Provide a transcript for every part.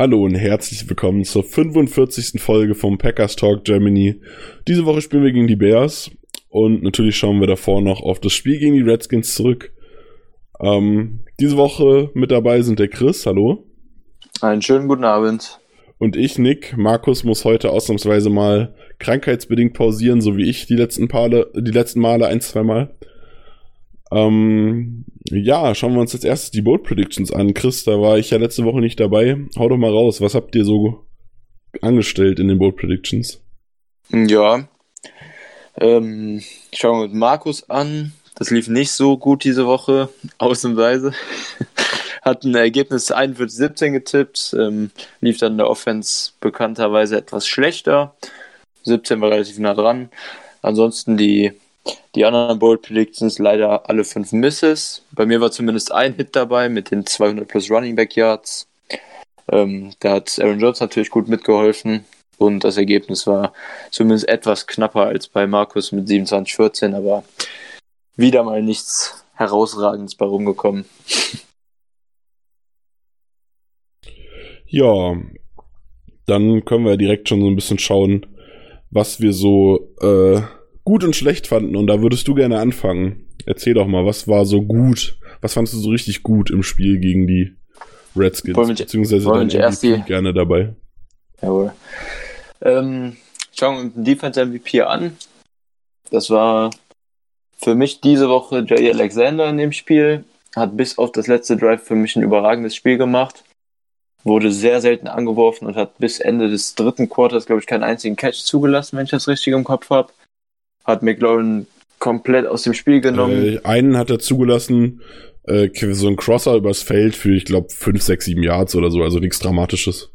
Hallo und herzlich willkommen zur 45. Folge vom Packers Talk Germany. Diese Woche spielen wir gegen die Bears und natürlich schauen wir davor noch auf das Spiel gegen die Redskins zurück. Ähm, diese Woche mit dabei sind der Chris, hallo. Einen schönen guten Abend. Und ich, Nick. Markus muss heute ausnahmsweise mal krankheitsbedingt pausieren, so wie ich die letzten, Pale, die letzten Male ein, zwei Mal. Ähm, ja, schauen wir uns jetzt erst die Bold Predictions an. Chris, da war ich ja letzte Woche nicht dabei. Hau doch mal raus. Was habt ihr so angestellt in den Bold Predictions? Ja. Ähm, schauen wir mit Markus an. Das lief nicht so gut diese Woche, ausnahmsweise. Hat ein Ergebnis 41-17 getippt, ähm, lief dann in der Offense bekannterweise etwas schlechter. 17 war relativ nah dran. Ansonsten die die anderen Bold Predictions leider alle fünf Misses. Bei mir war zumindest ein Hit dabei mit den 200 plus Running Back Yards. Ähm, da hat Aaron Jones natürlich gut mitgeholfen und das Ergebnis war zumindest etwas knapper als bei Markus mit 27-14, aber wieder mal nichts herausragendes bei rumgekommen. Ja, dann können wir direkt schon so ein bisschen schauen, was wir so äh, gut und schlecht fanden. Und da würdest du gerne anfangen. Erzähl doch mal, was war so gut? Was fandest du so richtig gut im Spiel gegen die Redskins? Wollen beziehungsweise wollen dein erst die, gerne dabei. Jawohl. Ähm, schauen wir uns den Defense MVP an. Das war für mich diese Woche Jay Alexander in dem Spiel. Hat bis auf das letzte Drive für mich ein überragendes Spiel gemacht. Wurde sehr selten angeworfen und hat bis Ende des dritten Quarters, glaube ich, keinen einzigen Catch zugelassen, wenn ich das richtig im Kopf habe hat McLaurin komplett aus dem Spiel genommen. Äh, einen hat er zugelassen, äh, so ein Crosser übers Feld für, ich glaube, 5, 6, 7 Yards oder so, also nichts Dramatisches.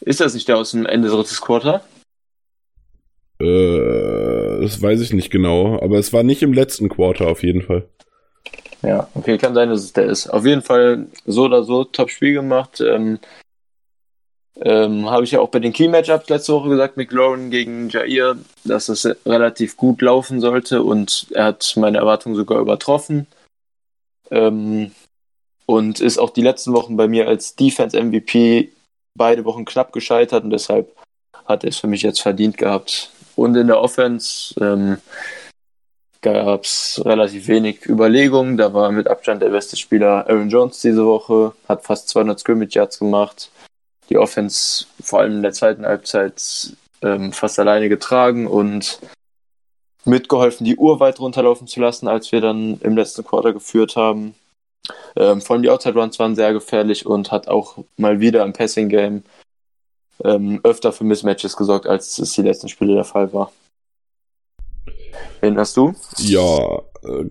Ist das nicht der aus dem Ende drittes Quarter? Äh, das weiß ich nicht genau, aber es war nicht im letzten Quarter auf jeden Fall. Ja, okay, kann sein, dass es der ist. Auf jeden Fall so oder so top Spiel gemacht. Ähm, ähm, Habe ich ja auch bei den Key-Matchups letzte Woche gesagt, McLaurin gegen Jair, dass es relativ gut laufen sollte und er hat meine Erwartungen sogar übertroffen. Ähm, und ist auch die letzten Wochen bei mir als Defense-MVP beide Wochen knapp gescheitert und deshalb hat er es für mich jetzt verdient gehabt. Und in der Offense ähm, gab es relativ wenig Überlegungen. Da war mit Abstand der beste Spieler Aaron Jones diese Woche, hat fast 200 Scrimmage Yards gemacht die Offense vor allem in der zweiten Halbzeit ähm, fast alleine getragen und mitgeholfen, die Uhr weit runterlaufen zu lassen, als wir dann im letzten Quarter geführt haben. Ähm, vor allem die Outside Runs waren sehr gefährlich und hat auch mal wieder im Passing Game ähm, öfter für Mismatches gesorgt, als es die letzten Spiele der Fall war. Hast du? Ja,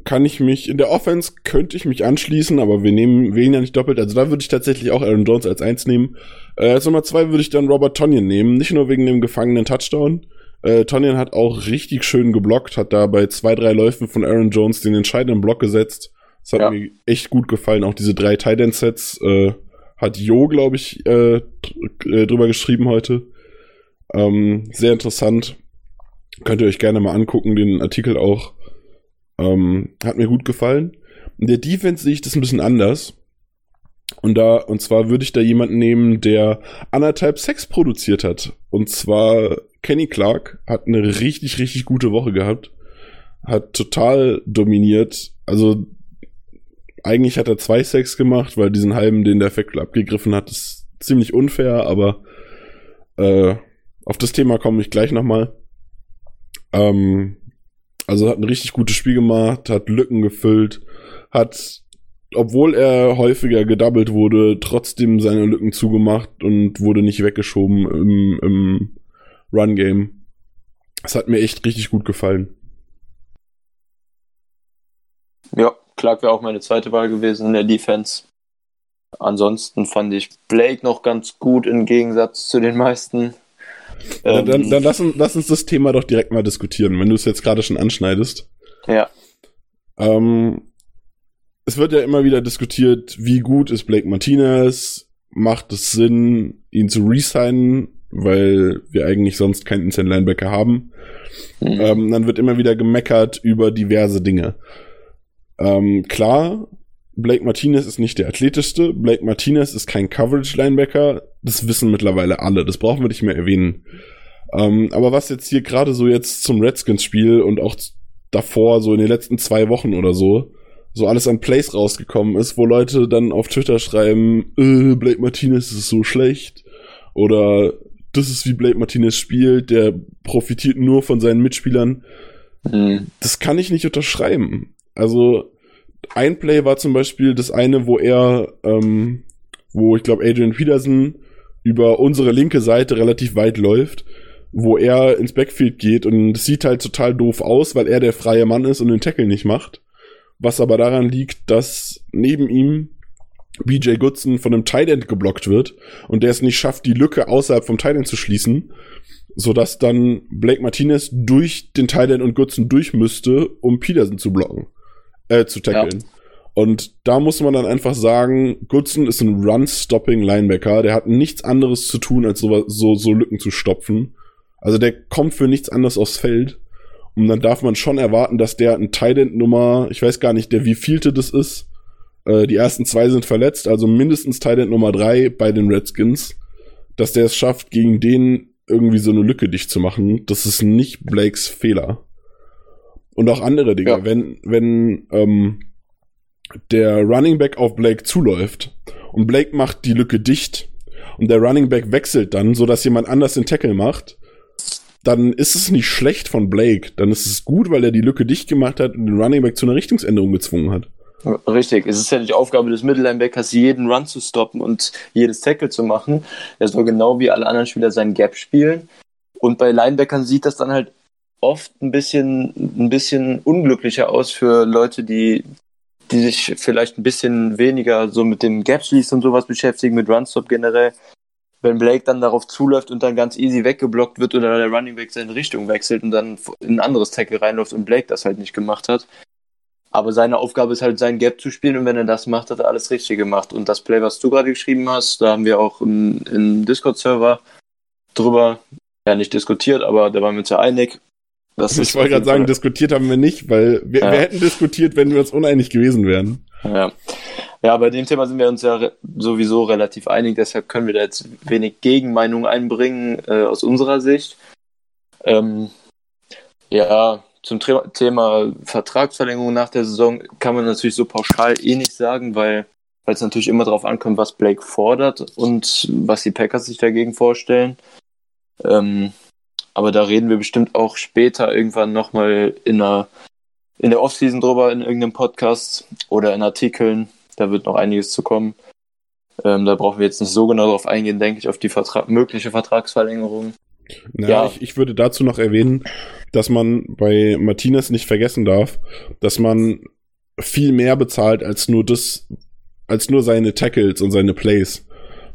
kann ich mich, in der Offense könnte ich mich anschließen, aber wir nehmen wen ja nicht doppelt. Also da würde ich tatsächlich auch Aaron Jones als eins nehmen. Äh, als Nummer zwei würde ich dann Robert Tonyan nehmen, nicht nur wegen dem gefangenen Touchdown. Äh, Tonyan hat auch richtig schön geblockt, hat da bei zwei, drei Läufen von Aaron Jones den entscheidenden Block gesetzt. Das hat ja. mir echt gut gefallen. Auch diese drei Tight Sets äh, hat Jo, glaube ich, äh, äh, drüber geschrieben heute. Ähm, sehr interessant. Könnt ihr euch gerne mal angucken, den Artikel auch. Ähm, hat mir gut gefallen. In der Defense sehe ich das ein bisschen anders. Und da, und zwar würde ich da jemanden nehmen, der anderthalb Sex produziert hat. Und zwar Kenny Clark hat eine richtig, richtig gute Woche gehabt. Hat total dominiert. Also, eigentlich hat er zwei Sex gemacht, weil diesen halben, den der Fackel abgegriffen hat, ist ziemlich unfair, aber äh, auf das Thema komme ich gleich nochmal. Ähm, also hat ein richtig gutes Spiel gemacht, hat Lücken gefüllt, hat, obwohl er häufiger gedoubled wurde, trotzdem seine Lücken zugemacht und wurde nicht weggeschoben im, im Run-Game. Das hat mir echt richtig gut gefallen. Ja, Clark wäre auch meine zweite Wahl gewesen in der Defense. ansonsten fand ich Blake noch ganz gut im Gegensatz zu den meisten. Ja, dann, ähm, dann lass, uns, lass uns das Thema doch direkt mal diskutieren, wenn du es jetzt gerade schon anschneidest. Ja. Ähm, es wird ja immer wieder diskutiert, wie gut ist Blake Martinez, macht es Sinn, ihn zu resignen, weil wir eigentlich sonst keinen Inside Linebacker haben. Mhm. Ähm, dann wird immer wieder gemeckert über diverse Dinge. Ähm, klar, Blake Martinez ist nicht der athletischste. Blake Martinez ist kein Coverage-Linebacker. Das wissen mittlerweile alle. Das brauchen wir nicht mehr erwähnen. Ähm, aber was jetzt hier gerade so jetzt zum Redskins-Spiel und auch davor, so in den letzten zwei Wochen oder so, so alles an Plays rausgekommen ist, wo Leute dann auf Twitter schreiben, äh, Blake Martinez ist so schlecht. Oder das ist wie Blake Martinez spielt, der profitiert nur von seinen Mitspielern. Mhm. Das kann ich nicht unterschreiben. Also ein Play war zum Beispiel das eine, wo er, ähm, wo ich glaube Adrian Peterson über unsere linke Seite relativ weit läuft, wo er ins Backfield geht und es sieht halt total doof aus, weil er der freie Mann ist und den Tackle nicht macht. Was aber daran liegt, dass neben ihm BJ Goodson von einem Tight End geblockt wird und der es nicht schafft, die Lücke außerhalb vom Tight End zu schließen, sodass dann Blake Martinez durch den Tight End und Goodson durch müsste, um Peterson zu blocken äh, zu tackeln. Ja. Und da muss man dann einfach sagen, Goodson ist ein Run-Stopping Linebacker. Der hat nichts anderes zu tun, als so, so, so Lücken zu stopfen. Also der kommt für nichts anderes aufs Feld. Und dann darf man schon erwarten, dass der ein Tident Nummer, ich weiß gar nicht, der wie vielte das ist. Äh, die ersten zwei sind verletzt, also mindestens Tident Nummer drei bei den Redskins. Dass der es schafft, gegen den irgendwie so eine Lücke dicht zu machen. Das ist nicht Blakes Fehler. Und auch andere Dinge. Ja. Wenn, wenn ähm, der Running Back auf Blake zuläuft und Blake macht die Lücke dicht und der Running Back wechselt dann, so dass jemand anders den Tackle macht, dann ist es nicht schlecht von Blake. Dann ist es gut, weil er die Lücke dicht gemacht hat und den Running Back zu einer Richtungsänderung gezwungen hat. Richtig, es ist ja die Aufgabe des Mittellinebackers, jeden Run zu stoppen und jedes Tackle zu machen. Er soll genau wie alle anderen Spieler seinen Gap spielen. Und bei Linebackern sieht das dann halt oft ein bisschen, ein bisschen unglücklicher aus für Leute, die, die sich vielleicht ein bisschen weniger so mit dem Gap Schließ und sowas beschäftigen, mit Runstop generell. Wenn Blake dann darauf zuläuft und dann ganz easy weggeblockt wird oder der Running Back seine Richtung wechselt und dann in ein anderes Tackle reinläuft und Blake das halt nicht gemacht hat. Aber seine Aufgabe ist halt, sein Gap zu spielen und wenn er das macht, hat er alles richtig gemacht. Und das Play, was du gerade geschrieben hast, da haben wir auch im, im Discord-Server drüber, ja nicht diskutiert, aber da waren wir uns ja einig. Das ich wollte gerade sagen, diskutiert haben wir nicht, weil wir, ja. wir hätten diskutiert, wenn wir uns uneinig gewesen wären. Ja. Ja, bei dem Thema sind wir uns ja re sowieso relativ einig, deshalb können wir da jetzt wenig Gegenmeinung einbringen äh, aus unserer Sicht. Ähm, ja, zum Thema, Thema Vertragsverlängerung nach der Saison kann man natürlich so pauschal eh nicht sagen, weil es natürlich immer darauf ankommt, was Blake fordert und was die Packers sich dagegen vorstellen. Ähm, aber da reden wir bestimmt auch später irgendwann nochmal in der, in der Offseason drüber, in irgendeinem Podcast oder in Artikeln. Da wird noch einiges zu kommen. Ähm, da brauchen wir jetzt nicht so genau drauf eingehen, denke ich, auf die Vertra mögliche Vertragsverlängerung. Na, ja, ich, ich würde dazu noch erwähnen, dass man bei Martinez nicht vergessen darf, dass man viel mehr bezahlt als nur das, als nur seine Tackles und seine Plays.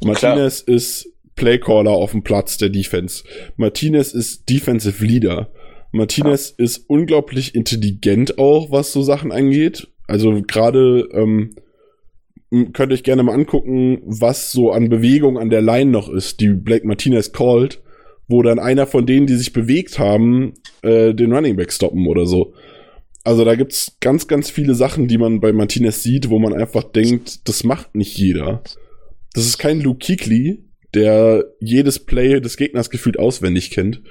Martinez Klar. ist Playcaller auf dem Platz der Defense. Martinez ist Defensive Leader. Martinez ja. ist unglaublich intelligent auch, was so Sachen angeht. Also gerade ähm, könnt ihr euch gerne mal angucken, was so an Bewegung an der Line noch ist, die Blake Martinez called, wo dann einer von denen, die sich bewegt haben, äh, den Running Back stoppen oder so. Also da gibt's ganz, ganz viele Sachen, die man bei Martinez sieht, wo man einfach denkt, das macht nicht jeder. Das ist kein Luke Kuechly, der jedes Play des Gegners gefühlt auswendig kennt.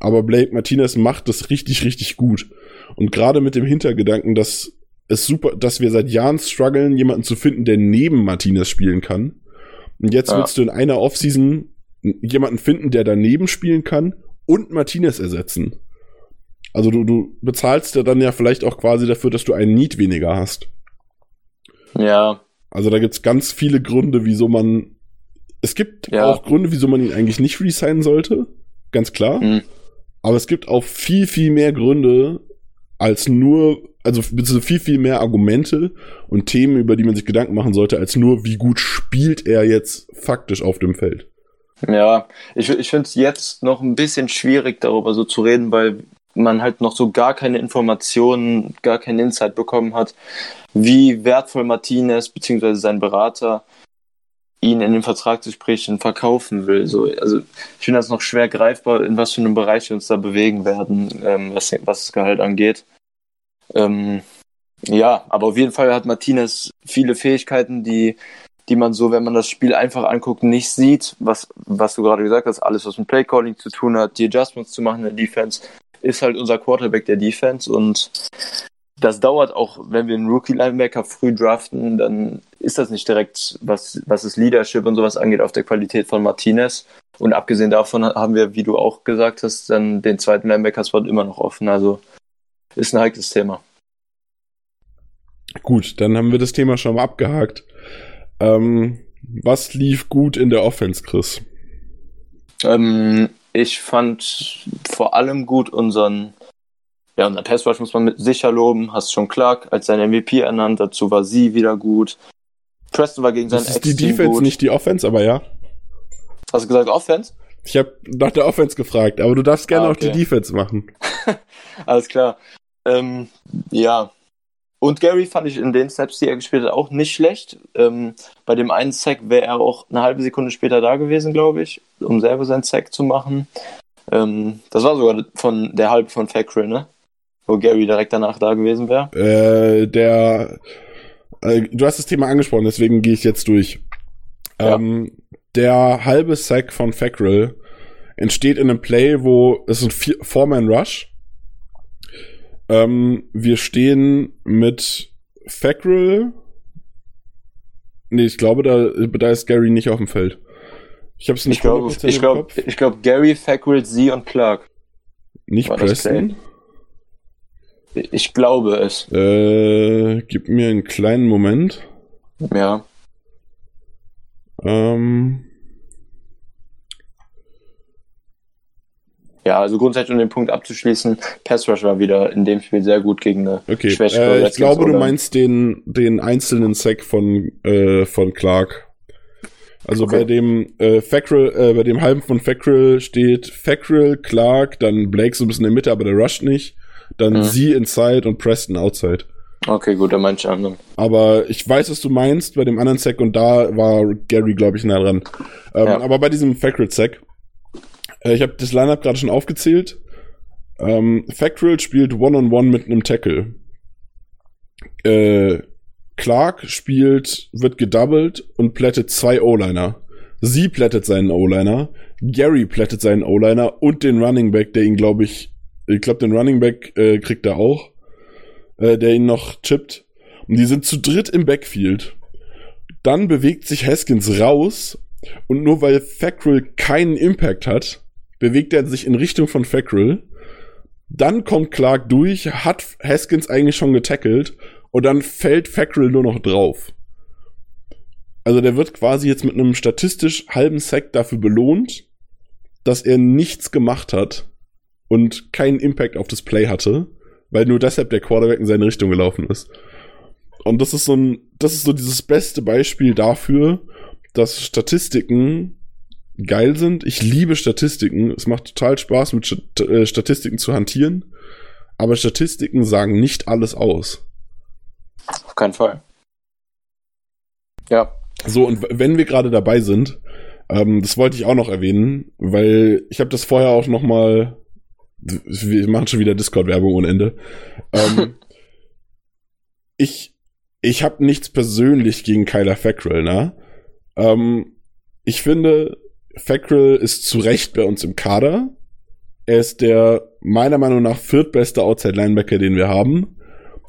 Aber Blake Martinez macht das richtig, richtig gut. Und gerade mit dem Hintergedanken, dass es super, dass wir seit Jahren strugglen, jemanden zu finden, der neben Martinez spielen kann. Und jetzt ja. willst du in einer Offseason jemanden finden, der daneben spielen kann und Martinez ersetzen. Also du, du bezahlst ja dann ja vielleicht auch quasi dafür, dass du einen Need weniger hast. Ja. Also da gibt's ganz viele Gründe, wieso man es gibt ja. auch Gründe, wieso man ihn eigentlich nicht resignen sollte. Ganz klar. Mhm. Aber es gibt auch viel, viel mehr Gründe, als nur, also viel, viel mehr Argumente und Themen, über die man sich Gedanken machen sollte, als nur, wie gut spielt er jetzt faktisch auf dem Feld. Ja, ich, ich finde es jetzt noch ein bisschen schwierig, darüber so zu reden, weil man halt noch so gar keine Informationen, gar keinen Insight bekommen hat, wie wertvoll Martinez bzw. sein Berater ihn in den Vertragsgesprächen verkaufen will. So, also ich finde das noch schwer greifbar, in was für einem Bereich wir uns da bewegen werden, ähm, was, was das Gehalt angeht. Ähm, ja, aber auf jeden Fall hat Martinez viele Fähigkeiten, die, die man so, wenn man das Spiel einfach anguckt, nicht sieht. Was, was du gerade gesagt hast, alles, was mit Playcalling zu tun hat, die Adjustments zu machen in der Defense, ist halt unser Quarterback der Defense und das dauert auch, wenn wir einen Rookie-Linebacker früh draften, dann ist das nicht direkt, was, was das Leadership und sowas angeht, auf der Qualität von Martinez. Und abgesehen davon haben wir, wie du auch gesagt hast, dann den zweiten Linebacker-Spot immer noch offen. Also ist ein heikles Thema. Gut, dann haben wir das Thema schon mal abgehakt. Ähm, was lief gut in der Offense, Chris? Ähm, ich fand vor allem gut unseren, ja, unseren Pass Rush muss man mit sicher loben. Hast schon Clark als sein MVP ernannt. Dazu war sie wieder gut. Preston war gegen seinen Ex. Die Defense, gut. nicht die Offense, aber ja. Hast du gesagt Offense? Ich habe nach der Offense gefragt, aber du darfst gerne ah, okay. auch die Defense machen. Alles klar. Ähm, ja. Und Gary fand ich in den Snaps, die er gespielt hat, auch nicht schlecht. Ähm, bei dem einen Sack wäre er auch eine halbe Sekunde später da gewesen, glaube ich, um selber seinen Sack zu machen. Ähm, das war sogar von der halbe von Fackrell, ne? Wo Gary direkt danach da gewesen wäre. Äh, der äh, du hast das Thema angesprochen, deswegen gehe ich jetzt durch. Ja. Ähm, der halbe Sack von Fackrell entsteht in einem Play, wo es ein Four-Man-Rush. Ähm, wir stehen mit Fackrell. Nee, ich glaube, da, da ist Gary nicht auf dem Feld. Ich habe es nicht Ich glaube, ich glaube, ich glaube, Gary, Fackrell, Sie und Clark. Nicht Preston? Ich glaube es. Äh, gib mir einen kleinen Moment. Ja. Ähm. Ja, also grundsätzlich um den Punkt abzuschließen, Pass Rush war wieder in dem Spiel sehr gut gegen eine okay. Schwächere äh, Ich glaube, du meinst den, den einzelnen Sack von, äh, von Clark. Also okay. bei dem äh, Fackrell, äh, bei dem halben von Fackrell steht Fackrell, Clark, dann Blake so ein bisschen in der Mitte, aber der rusht nicht dann mhm. sie inside und Preston outside. Okay, gut, dann manche anderen. Aber ich weiß, was du meinst. Bei dem anderen Sack und da war Gary, glaube ich, nah dran. Ähm, ja. Aber bei diesem Fackrell Sack, äh, ich habe das Lineup gerade schon aufgezählt. Ähm, Fackrell spielt One-on-One -on -one mit einem Tackle. Äh, Clark spielt, wird gedoubled und plättet zwei O-Liner. Sie plättet seinen O-Liner. Gary plättet seinen O-Liner und den Running Back, der ihn, glaube ich, ich glaube, den Running Back äh, kriegt er auch, äh, der ihn noch chippt. Und die sind zu dritt im Backfield. Dann bewegt sich Haskins raus und nur weil Fackrell keinen Impact hat, bewegt er sich in Richtung von Fackrell. Dann kommt Clark durch, hat Haskins eigentlich schon getackelt und dann fällt Fackrell nur noch drauf. Also der wird quasi jetzt mit einem statistisch halben Sack dafür belohnt, dass er nichts gemacht hat und keinen Impact auf das Play hatte, weil nur deshalb der Quarterback in seine Richtung gelaufen ist. Und das ist so ein, das ist so dieses beste Beispiel dafür, dass Statistiken geil sind. Ich liebe Statistiken. Es macht total Spaß, mit äh, Statistiken zu hantieren. Aber Statistiken sagen nicht alles aus. Auf keinen Fall. Ja. So, und wenn wir gerade dabei sind, ähm, das wollte ich auch noch erwähnen, weil ich habe das vorher auch noch mal wir machen schon wieder Discord-Werbung ohne Ende. Ähm, ich ich habe nichts persönlich gegen Kyler Fackrell, ne? Ähm, ich finde, Fackrell ist zu Recht bei uns im Kader. Er ist der meiner Meinung nach viertbeste Outside-Linebacker, den wir haben.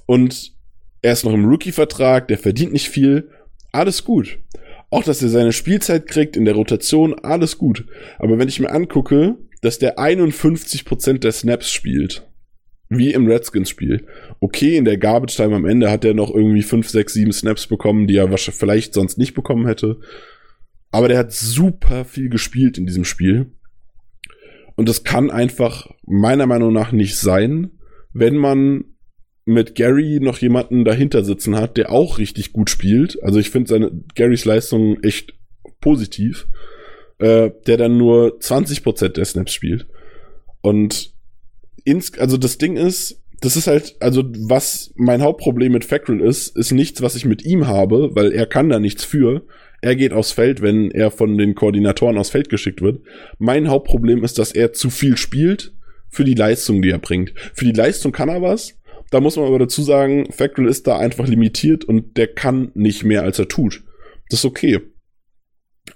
Und er ist noch im Rookie-Vertrag, der verdient nicht viel. Alles gut. Auch, dass er seine Spielzeit kriegt in der Rotation, alles gut. Aber wenn ich mir angucke, dass der 51% der Snaps spielt. Wie im Redskins-Spiel. Okay, in der Garbage Time am Ende hat er noch irgendwie 5, 6, 7 Snaps bekommen, die er vielleicht sonst nicht bekommen hätte. Aber der hat super viel gespielt in diesem Spiel. Und das kann einfach meiner Meinung nach nicht sein, wenn man mit Gary noch jemanden dahinter sitzen hat, der auch richtig gut spielt. Also ich finde seine Garys Leistung echt positiv, äh, der dann nur 20% der Snaps spielt. Und ins, also das Ding ist, das ist halt, also was mein Hauptproblem mit Fackrell ist, ist nichts, was ich mit ihm habe, weil er kann da nichts für. Er geht aufs Feld, wenn er von den Koordinatoren aufs Feld geschickt wird. Mein Hauptproblem ist, dass er zu viel spielt für die Leistung, die er bringt. Für die Leistung kann er was. Da muss man aber dazu sagen, Fackrell ist da einfach limitiert und der kann nicht mehr, als er tut. Das ist okay.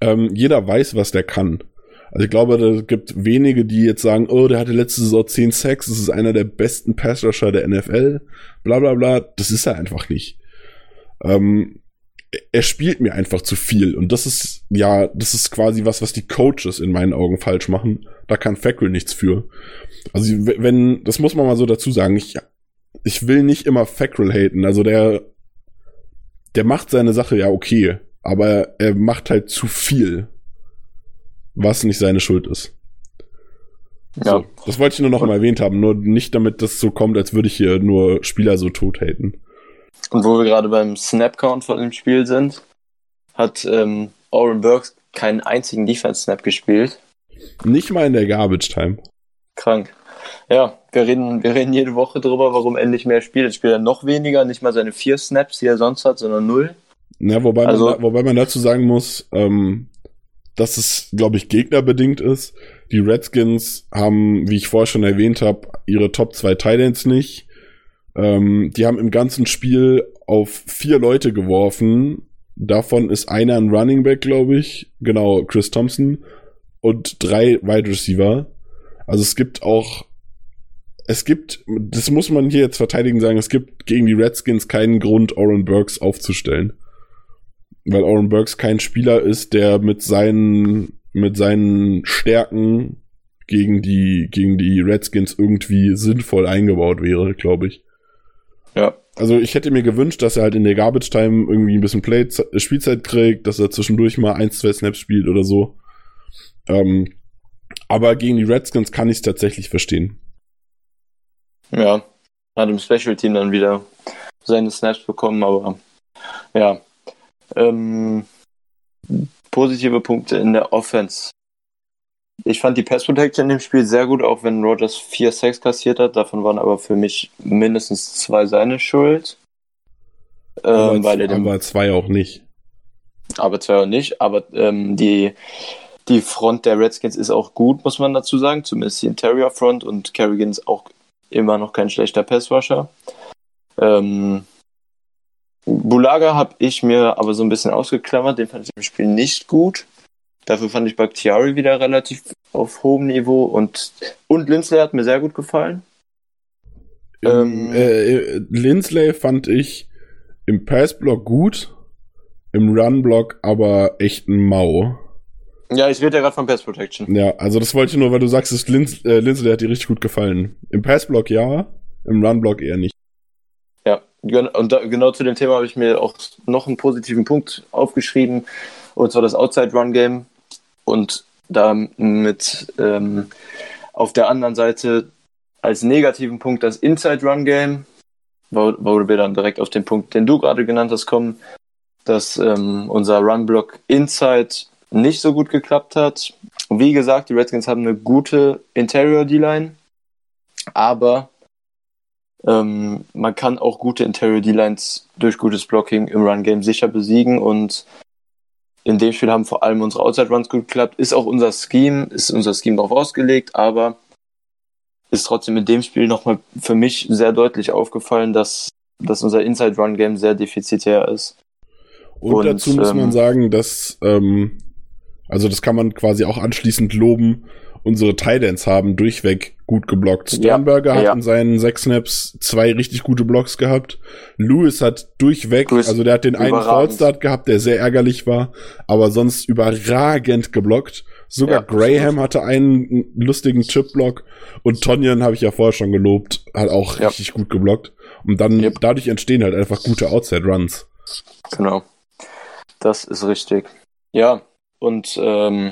Ähm, jeder weiß, was der kann. Also ich glaube, da gibt wenige, die jetzt sagen, oh, der hatte letzte Saison 10 Sacks, das ist einer der besten Passrusher der NFL, bla bla bla. Das ist er einfach nicht. Ähm, er spielt mir einfach zu viel. Und das ist, ja, das ist quasi was, was die Coaches in meinen Augen falsch machen. Da kann Fackrell nichts für. Also, wenn, das muss man mal so dazu sagen, ich, ich will nicht immer Fackrell haten. Also der, der macht seine Sache ja okay. Aber er macht halt zu viel was nicht seine Schuld ist. Ja. So, das wollte ich nur noch und, mal erwähnt haben, nur nicht damit das so kommt, als würde ich hier nur Spieler so tot haten. Und wo wir gerade beim Snap-Count von dem Spiel sind, hat ähm, Oren Burks keinen einzigen Defense-Snap gespielt. Nicht mal in der Garbage-Time. Krank. Ja, wir reden, wir reden jede Woche drüber, warum endlich mehr spielt. Jetzt spielt er noch weniger, nicht mal seine vier Snaps, die er sonst hat, sondern null. Ja, wobei, also, man, wobei man dazu sagen muss, ähm, dass es, glaube ich, gegnerbedingt ist. Die Redskins haben, wie ich vorher schon erwähnt habe, ihre Top 2 Titans nicht. Ähm, die haben im ganzen Spiel auf vier Leute geworfen. Davon ist einer ein Running Back, glaube ich. Genau, Chris Thompson. Und drei Wide Receiver. Also es gibt auch, es gibt, das muss man hier jetzt verteidigen sagen, es gibt gegen die Redskins keinen Grund, Oren Burks aufzustellen weil Oren Burks kein Spieler ist, der mit seinen, mit seinen Stärken gegen die, gegen die Redskins irgendwie sinnvoll eingebaut wäre, glaube ich. Ja. Also ich hätte mir gewünscht, dass er halt in der Garbage Time irgendwie ein bisschen Play Spielzeit kriegt, dass er zwischendurch mal ein, zwei Snaps spielt oder so. Ähm, aber gegen die Redskins kann ich es tatsächlich verstehen. Ja, hat im Special Team dann wieder seine Snaps bekommen, aber ja, ähm, positive Punkte in der Offense. Ich fand die Pass Protection in dem Spiel sehr gut, auch wenn Rogers vier Sacks kassiert hat. Davon waren aber für mich mindestens zwei seine Schuld. Ähm, aber, weil er aber zwei auch nicht. Aber zwei auch nicht. Aber ähm, die, die Front der Redskins ist auch gut, muss man dazu sagen. Zumindest die Interior Front und Kerrigan ist auch immer noch kein schlechter Passrusher. Ähm, Bulaga habe ich mir aber so ein bisschen ausgeklammert, den fand ich im Spiel nicht gut. Dafür fand ich Bakhtiari wieder relativ auf hohem Niveau und, und Lindsley hat mir sehr gut gefallen. Im, ähm, äh, Lindsley fand ich im Passblock gut, im Runblock aber echt ein Mau. Ja, ich rede ja gerade von Pass Protection. Ja, also das wollte ich nur, weil du sagst, dass Lins, äh, Lindsley hat dir richtig gut gefallen. Im Passblock ja, im Runblock eher nicht. Und da, genau zu dem Thema habe ich mir auch noch einen positiven Punkt aufgeschrieben, und zwar das Outside-Run-Game. Und damit ähm, auf der anderen Seite als negativen Punkt das Inside-Run-Game, wo, wo wir dann direkt auf den Punkt, den du gerade genannt hast, kommen, dass ähm, unser Run-Block Inside nicht so gut geklappt hat. Wie gesagt, die Redskins haben eine gute Interior-D-Line, aber ähm, man kann auch gute Interior D-Lines durch gutes Blocking im Run-Game sicher besiegen und in dem Spiel haben vor allem unsere Outside-Runs gut geklappt. Ist auch unser Scheme, ist unser Scheme darauf ausgelegt, aber ist trotzdem in dem Spiel nochmal für mich sehr deutlich aufgefallen, dass, dass unser Inside-Run-Game sehr defizitär ist. Und, und dazu muss ähm, man sagen, dass, ähm, also das kann man quasi auch anschließend loben, unsere Titans haben durchweg gut geblockt. Sternberger ja, hat ja. in seinen sechs Snaps zwei richtig gute Blocks gehabt. Lewis hat durchweg, Lewis also der hat den einen Fallstart gehabt, der sehr ärgerlich war, aber sonst überragend geblockt. Sogar ja, Graham hatte einen lustigen Chip-Block und Tonyan habe ich ja vorher schon gelobt, hat auch richtig gut geblockt. Und dann yep. dadurch entstehen halt einfach gute Outside-Runs. Genau. Das ist richtig. Ja, und ähm,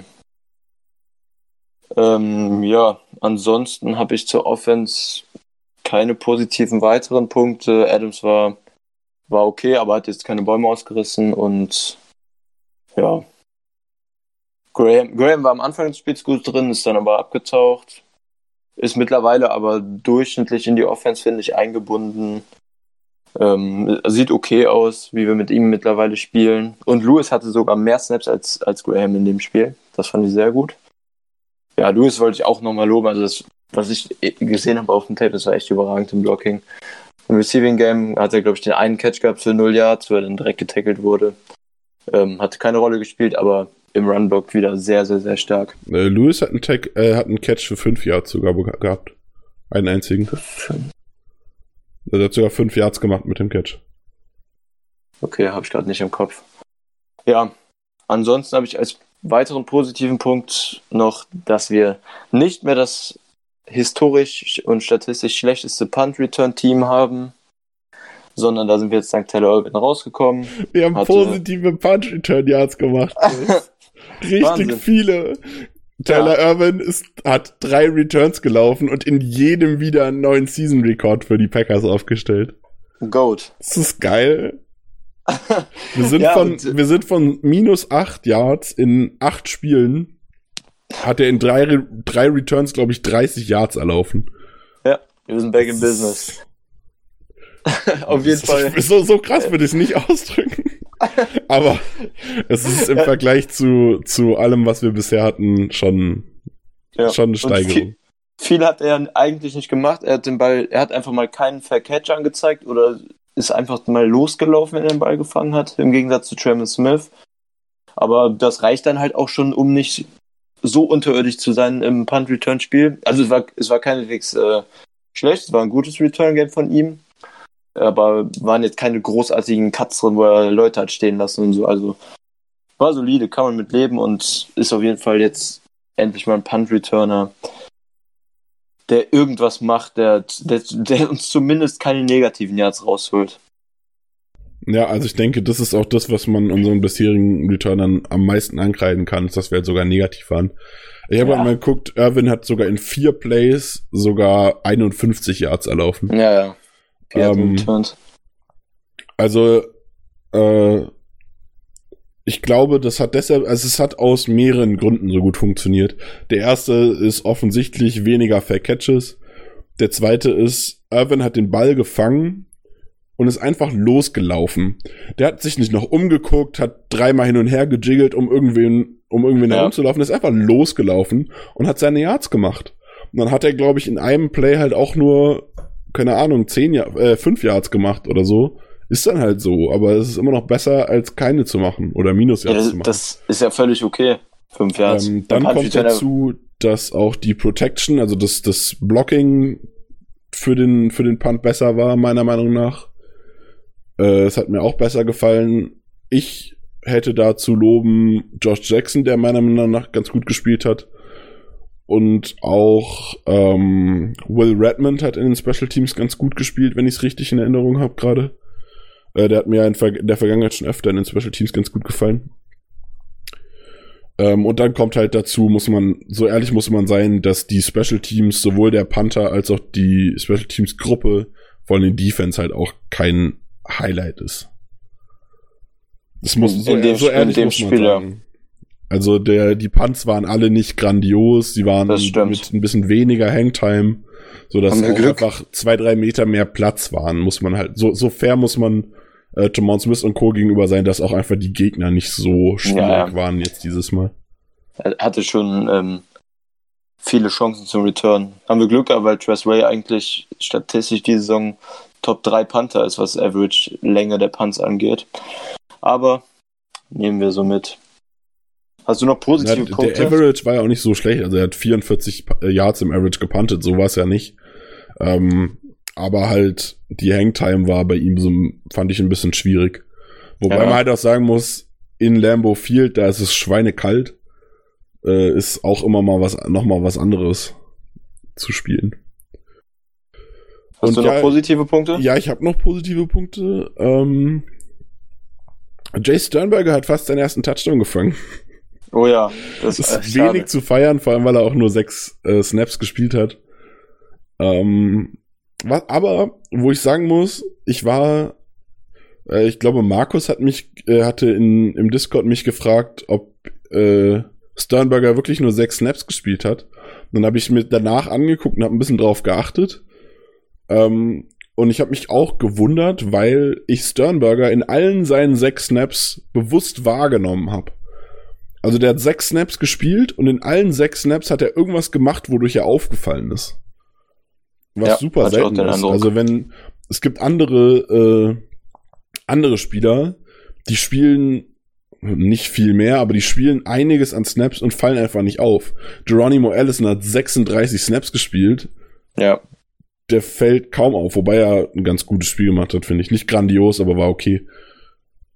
ähm, ja, ansonsten habe ich zur Offense keine positiven weiteren Punkte. Adams war, war okay, aber hat jetzt keine Bäume ausgerissen und ja. Graham, Graham war am Anfang des Spiels gut drin, ist dann aber abgetaucht. Ist mittlerweile aber durchschnittlich in die Offense, finde ich, eingebunden. Ähm, sieht okay aus, wie wir mit ihm mittlerweile spielen. Und Lewis hatte sogar mehr Snaps als, als Graham in dem Spiel. Das fand ich sehr gut. Ja, Lewis wollte ich auch nochmal loben. Also das, was ich gesehen habe auf dem Tape, das war echt überragend im Blocking. Im Receiving Game hat er, glaube ich, den einen Catch gehabt für 0 Yards, wo er dann direkt getackelt wurde. Ähm, hat keine Rolle gespielt, aber im Runblock wieder sehr, sehr, sehr stark. Äh, Lewis hat einen, Tag, äh, hat einen Catch für 5 Yards sogar gehabt. Einen einzigen. Er hat sogar 5 Yards gemacht mit dem Catch. Okay, habe ich gerade nicht im Kopf. Ja, ansonsten habe ich als weiteren positiven Punkt noch, dass wir nicht mehr das historisch und statistisch schlechteste Punt-Return-Team haben, sondern da sind wir jetzt dank Taylor Irvin rausgekommen. Wir haben Hatte... positive Punt-Return-Yards gemacht. Richtig Wahnsinn. viele. Tyler ja. Irvin ist, hat drei Returns gelaufen und in jedem wieder einen neuen Season-Rekord für die Packers aufgestellt. Goat. Das ist geil. Wir sind, ja, von, wir sind von minus acht Yards in acht Spielen. Hat er in drei, drei Returns, glaube ich, 30 Yards erlaufen. Ja, wir sind back in business. Auf jeden Fall. So, so krass würde ich es nicht ausdrücken. Aber es ist im Vergleich zu, zu allem, was wir bisher hatten, schon, ja. schon eine Steigerung. Viel, viel, hat er eigentlich nicht gemacht. Er hat den Ball, er hat einfach mal keinen Fair Catch angezeigt oder ist einfach mal losgelaufen, wenn er den Ball gefangen hat, im Gegensatz zu Travis Smith. Aber das reicht dann halt auch schon, um nicht so unterirdisch zu sein im Punt-Return-Spiel. Also es war, es war keineswegs äh, schlecht, es war ein gutes Return-Game von ihm. Aber waren jetzt keine großartigen Cuts drin, wo er Leute hat stehen lassen und so. Also war solide, kann man mit leben und ist auf jeden Fall jetzt endlich mal ein Punt-Returner, der irgendwas macht, der, der, der uns zumindest keine negativen Yards rausholt. Ja, also ich denke, das ist auch das, was man unseren bisherigen Returnern am meisten ankreiden kann, dass wir halt sogar negativ waren. Ich habe ja. halt mal geguckt, Irvin hat sogar in vier Plays sogar 51 Yards erlaufen. Ja, ja. Ähm, also, äh, ich glaube, das hat deshalb, also es hat aus mehreren Gründen so gut funktioniert. Der erste ist offensichtlich weniger Fair Catches. Der zweite ist, Irvin hat den Ball gefangen und ist einfach losgelaufen. Der hat sich nicht noch umgeguckt, hat dreimal hin und her gejiggelt, um irgendwen, um irgendwen ja. herumzulaufen, ist einfach losgelaufen und hat seine Yards gemacht. Und dann hat er, glaube ich, in einem Play halt auch nur, keine Ahnung, zehn, äh, fünf Yards gemacht oder so. Ist dann halt so, aber es ist immer noch besser, als keine zu machen oder minus ja, zu machen. Das ist ja völlig okay. Fünf Yards. Ähm, dann kommt dazu, dass auch die Protection, also das, das Blocking für den, für den Punt besser war, meiner Meinung nach. Äh, es hat mir auch besser gefallen. Ich hätte da zu loben Josh Jackson, der meiner Meinung nach ganz gut gespielt hat. Und auch ähm, Will Redmond hat in den Special Teams ganz gut gespielt, wenn ich es richtig in Erinnerung habe gerade. Äh, der hat mir in der Vergangenheit schon öfter in den Special Teams ganz gut gefallen. Ähm, und dann kommt halt dazu, muss man, so ehrlich muss man sein, dass die Special Teams, sowohl der Panther als auch die Special Teams Gruppe von den Defense halt auch kein Highlight ist. Das muss in, so, in dem, so ehrlich in dem muss man Spiel, sagen. Also der, die Punts waren alle nicht grandios, sie waren mit ein bisschen weniger Hangtime, so dass einfach zwei, drei Meter mehr Platz waren, muss man halt, so, so fair muss man äh, Jamon Smith und Co. gegenüber sein, dass auch einfach die Gegner nicht so schwierig ja. waren jetzt dieses Mal. Er hatte schon ähm, viele Chancen zum Return. Haben wir Glück gehabt, weil Tress Way eigentlich statistisch die Saison Top 3 Panther ist, was Average Länge der Punts angeht. Aber nehmen wir so mit. Hast du noch positive ja, Punkte? Der Average war ja auch nicht so schlecht. Also er hat 44 Yards im Average gepuntet, so war es ja nicht. Ähm, aber halt die Hangtime war bei ihm so, fand ich ein bisschen schwierig. Wobei ja. man halt auch sagen muss, in Lambo Field, da ist es schweinekalt, äh, ist auch immer mal was, noch mal was anderes zu spielen. Hast Und du noch ja, positive Punkte? Ja, ich habe noch positive Punkte. Ähm, Jay Sternberger hat fast seinen ersten Touchdown gefangen. Oh ja, das, das ist wenig schade. zu feiern, vor allem weil er auch nur sechs äh, Snaps gespielt hat. Ähm, was, aber, wo ich sagen muss, ich war, äh, ich glaube, Markus hat mich, äh, hatte in, im Discord mich gefragt, ob äh, Sternberger wirklich nur sechs Snaps gespielt hat. Dann habe ich mir danach angeguckt und habe ein bisschen drauf geachtet. Ähm, und ich habe mich auch gewundert, weil ich Sternberger in allen seinen sechs Snaps bewusst wahrgenommen habe. Also der hat sechs Snaps gespielt und in allen sechs Snaps hat er irgendwas gemacht, wodurch er aufgefallen ist. Was Ja, super selten ist. Also wenn es gibt andere äh, andere Spieler, die spielen nicht viel mehr, aber die spielen einiges an Snaps und fallen einfach nicht auf. Geronimo Allison hat 36 Snaps gespielt. Ja. Der fällt kaum auf, wobei er ein ganz gutes Spiel gemacht hat, finde ich. Nicht grandios, aber war okay.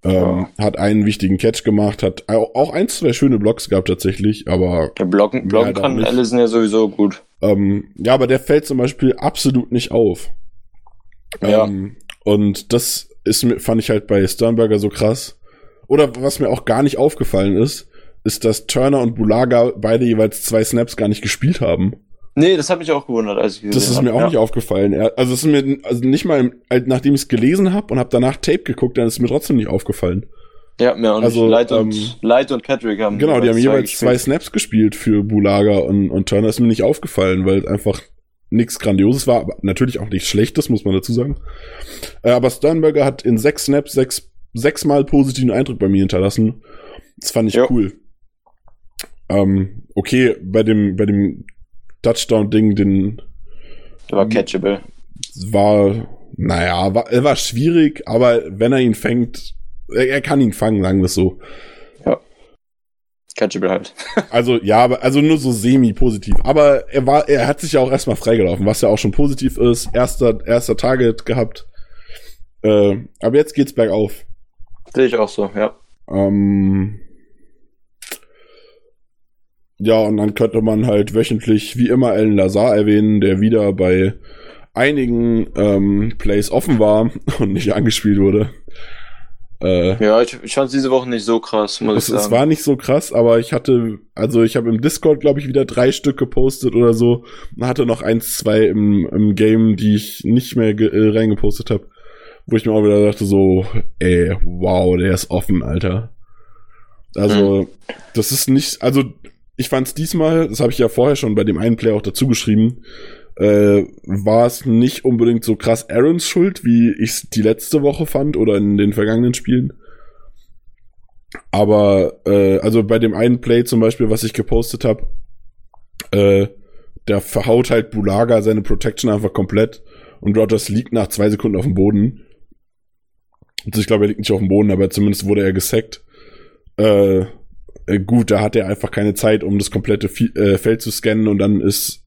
Ähm, Hat einen wichtigen Catch gemacht, hat au- auch ein, zwei schöne Blocks gehabt tatsächlich, aber Der Blocken, blocken kann. Allison ja sowieso gut. Ähm, ja, aber der fällt zum Beispiel absolut nicht auf. Ja. Ähm, und das ist fand ich halt bei Sternberger so krass. Oder was mir auch gar nicht aufgefallen ist, ist, dass Turner und Bulaga beide jeweils zwei Snaps gar nicht gespielt haben. Nee, das hat mich auch gewundert, als ich gesehen Das ist hab, mir auch ja. nicht aufgefallen. Also es ist mir also nicht mal, nachdem ich es gelesen habe und habe danach Tape geguckt, dann ist es mir trotzdem nicht aufgefallen. Ja, mir auch nicht. Also, Light, und, ähm, Light und Patrick haben Genau, die haben jeweils zwei gespielt. Snaps gespielt für Bulaga und, und Turner. Ist mir nicht aufgefallen, weil es einfach nichts Grandioses war, aber natürlich auch nichts Schlechtes, muss man dazu sagen. Äh, aber Sternberger hat in sechs Snaps sechs, sechsmal positiven Eindruck bei mir hinterlassen. Das fand ich Jo. cool. Ähm, okay, bei dem, bei dem Touchdown-Ding, den Der war catchable. war, naja, war, er war schwierig, aber wenn er ihn fängt, er, kann ihn fangen, sagen wir es so. Catchable halt. Also ja, aber also nur so semi-positiv. Aber er war, er hat sich ja auch erstmal freigelaufen, was ja auch schon positiv ist. Erster, erster Target gehabt. Äh, aber jetzt geht's bergauf. Sehe ich auch so, ja. Ähm, ja, und dann könnte man halt wöchentlich wie immer Alan Lazar erwähnen, der wieder bei einigen ähm, Plays offen war und nicht angespielt wurde. Äh, Ja, ich, ich fand diese Woche nicht so krass, muss Es, ich es sagen. war nicht so krass, aber ich hatte, also ich habe im Discord, glaube ich, wieder drei Stück gepostet oder so. Und hatte noch eins, zwei im, im Game, die ich nicht mehr äh, reingepostet habe. Wo ich mir auch wieder dachte, so, ey, wow, der ist offen, Alter. Also, das ist nicht, also ich fand es diesmal, das habe ich ja vorher schon bei dem einen Player auch dazu geschrieben, äh, war es nicht unbedingt so krass Aarons Schuld, wie ich es die letzte Woche fand oder in den vergangenen Spielen. Aber, äh, also bei dem einen Play zum Beispiel, was ich gepostet habe, äh, der verhaut halt Bulaga seine Protection einfach komplett und Rogers liegt nach zwei Sekunden auf dem Boden. Also ich glaube, er liegt nicht auf dem Boden, aber zumindest wurde er gesackt. Äh, äh, gut, da hat er einfach keine Zeit, um das komplette äh, Feld zu scannen und dann ist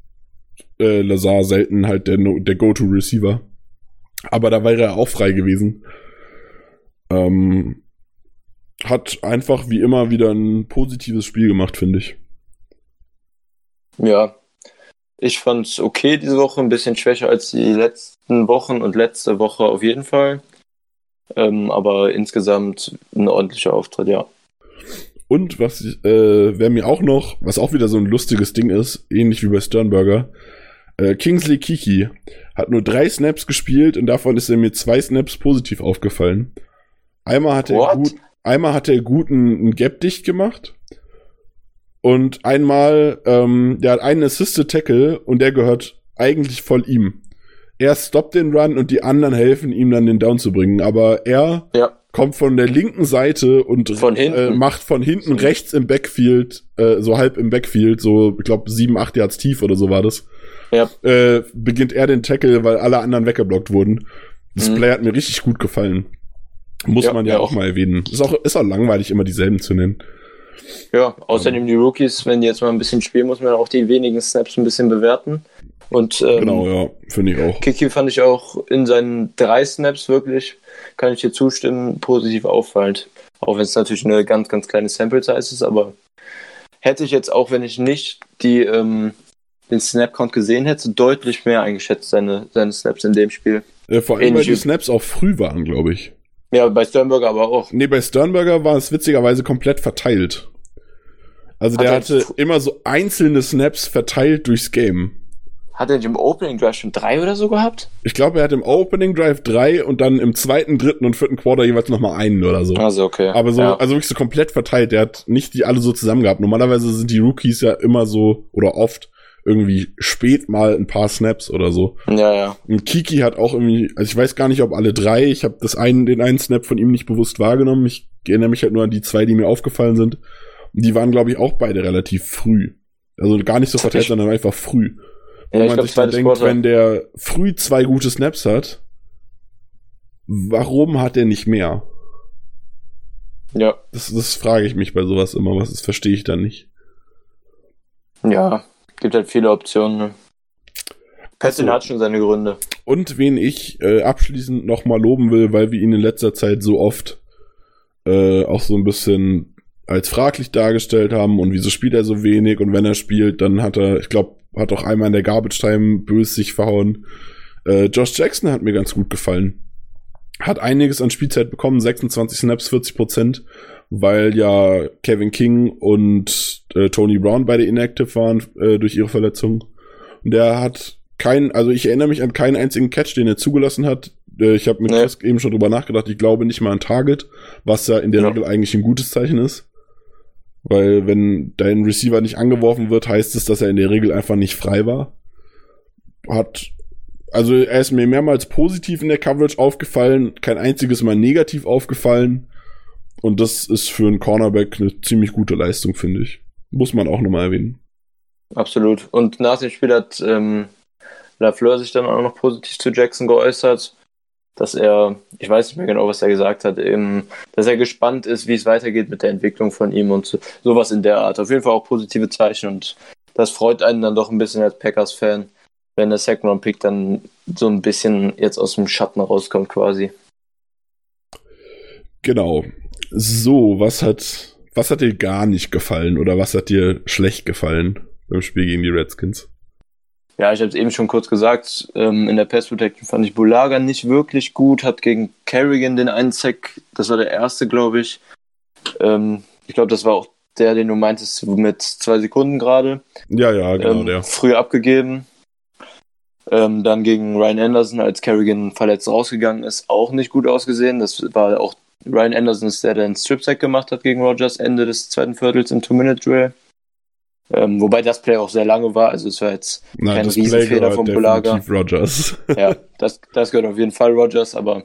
äh, Lazar selten halt der, No- der Go-To-Receiver. Aber da wäre er auch frei gewesen. Ähm, hat einfach wie immer wieder ein positives Spiel gemacht, finde ich. Ja. Ich fand's okay diese Woche, ein bisschen schwächer als die letzten Wochen und letzte Woche auf jeden Fall. Ähm, aber insgesamt ein ordentlicher Auftritt, ja. Und was ich, äh, wer mir auch noch, was auch wieder so ein lustiges Ding ist, ähnlich wie bei Sternberger, äh, Kingsley Kiki hat nur drei Snaps gespielt und davon ist er mir zwei Snaps positiv aufgefallen. Einmal hat er gut, einmal hat er gut einen, Gap dicht gemacht und einmal, ähm, der hat einen Assisted Tackle und der gehört eigentlich voll ihm. Er stoppt den Run und die anderen helfen ihm dann den Down zu bringen, aber er Ja, kommt von der linken Seite und Von. Äh, macht von hinten rechts im Backfield, äh, so halb im Backfield, so, ich glaube, sieben, acht Yards tief oder so war das. Ja. Äh, beginnt er den Tackle, weil alle anderen weggeblockt wurden. Das Mhm. Play hat mir richtig gut gefallen. Muss Ja, man ja ja, auch auch. mal erwähnen. Ist auch, ist auch langweilig, immer dieselben zu nennen. Ja, außerdem die Rookies, wenn die jetzt mal ein bisschen spielen, muss man auch die wenigen Snaps ein bisschen bewerten. Und ähm, Genau, ja, finde ich auch. Kiki fand ich auch in seinen drei Snaps wirklich, kann ich dir zustimmen, positiv auffallend. Auch wenn es natürlich eine ganz, ganz kleine Sample Size ist, aber hätte ich jetzt auch, wenn ich nicht die, ähm, den Snap-Count gesehen hätte, deutlich mehr eingeschätzt, seine, seine Snaps in dem Spiel. Äh, vor allem, weil Ähnlich die wie- Snaps auch früh waren, glaube ich. Ja, bei Sternberger aber auch. Nee, bei Sternberger war es witzigerweise komplett verteilt. Also der Hat er- hatte immer so einzelne Snaps verteilt durchs Game. hat er nicht im Opening Drive schon drei oder so gehabt? Ich glaube, er hat im Opening Drive drei und dann im zweiten, dritten und vierten Quarter jeweils nochmal einen oder so. Also, okay. Aber so, ja. also wirklich so komplett verteilt. Der hat nicht die alle so zusammen gehabt. Normalerweise sind die Rookies ja immer so oder oft irgendwie spät mal ein paar Snaps oder so. Ja, ja. Und Kiki hat auch irgendwie, also ich weiß gar nicht, ob alle drei, ich habe das einen, den einen Snap von ihm nicht bewusst wahrgenommen. Ich erinnere mich halt nur an die zwei, die mir aufgefallen sind. Und die waren, glaube ich, auch beide relativ früh. Also gar nicht so verteilt, sondern einfach früh. Ja, Wo man glaube, sich dann denkt, Quarter. wenn der früh zwei gute Snaps hat, warum hat er nicht mehr? Ja, Das, das frage ich mich bei sowas immer, was das verstehe ich dann nicht. ja. Gibt halt viele Optionen. Ne? Pestin so. hat schon seine Gründe. Und wen ich äh, abschließend nochmal loben will, weil wir ihn in letzter Zeit so oft äh, auch so ein bisschen als fraglich dargestellt haben und wieso spielt er so wenig und wenn er spielt, dann hat er, ich glaube, hat auch einmal in der Garbage Time böse sich verhauen. Äh, Josh Jackson hat mir ganz gut gefallen. Hat einiges an Spielzeit bekommen, 26 Snaps, 40 Prozent, weil ja Kevin King und äh, Tony Brown beide inactive waren äh, durch ihre Verletzung. Und der hat kein, also ich erinnere mich an keinen einzigen Catch, den er zugelassen hat. Äh, ich habe mit Nee. Chris eben schon drüber nachgedacht, ich glaube nicht mal an Target, was ja in der Ja. Regel eigentlich ein gutes Zeichen ist. Weil wenn dein Receiver nicht angeworfen wird, heißt es, dass er in der Regel einfach nicht frei war. Hat, also er ist mir mehrmals positiv in der Coverage aufgefallen, kein einziges Mal negativ aufgefallen. Und das ist für einen Cornerback eine ziemlich gute Leistung, finde ich. Muss man auch nochmal erwähnen. Absolut. Und nach dem Spiel hat ähm, Lafleur sich dann auch noch positiv zu Jackson geäußert, dass er, ich weiß nicht mehr genau, was er gesagt hat, eben, dass er gespannt ist, wie es weitergeht mit der Entwicklung von ihm und so, sowas in der Art. Auf jeden Fall auch positive Zeichen und das freut einen dann doch ein bisschen als Packers-Fan, wenn der Second Round Pick dann so ein bisschen jetzt aus dem Schatten rauskommt quasi. Genau. So, was hat, was hat dir gar nicht gefallen oder was hat dir schlecht gefallen beim Spiel gegen die Redskins? Ja, ich habe es eben schon kurz gesagt. Ähm, in der Pass Protection fand ich Bulaga nicht wirklich gut. Hat gegen Kerrigan den einen Sack, das war der erste, glaube ich. Ähm, ich glaube, das war auch der, den du meintest, mit zwei Sekunden gerade. Ja, ja, genau ähm, der. Früh abgegeben. Ähm, dann gegen Ryan Anderson, als Kerrigan verletzt rausgegangen ist, auch nicht gut ausgesehen. Das war auch Ryan Anderson, ist der, der einen Strip-Sack gemacht hat gegen Rogers Ende des zweiten Viertels im Two-Minute-Drill. Ähm, wobei das Play auch sehr lange war, also es war jetzt Na, kein Riesenfehler von Bulaga. Rogers. Ja, das, das gehört auf jeden Fall Rogers, aber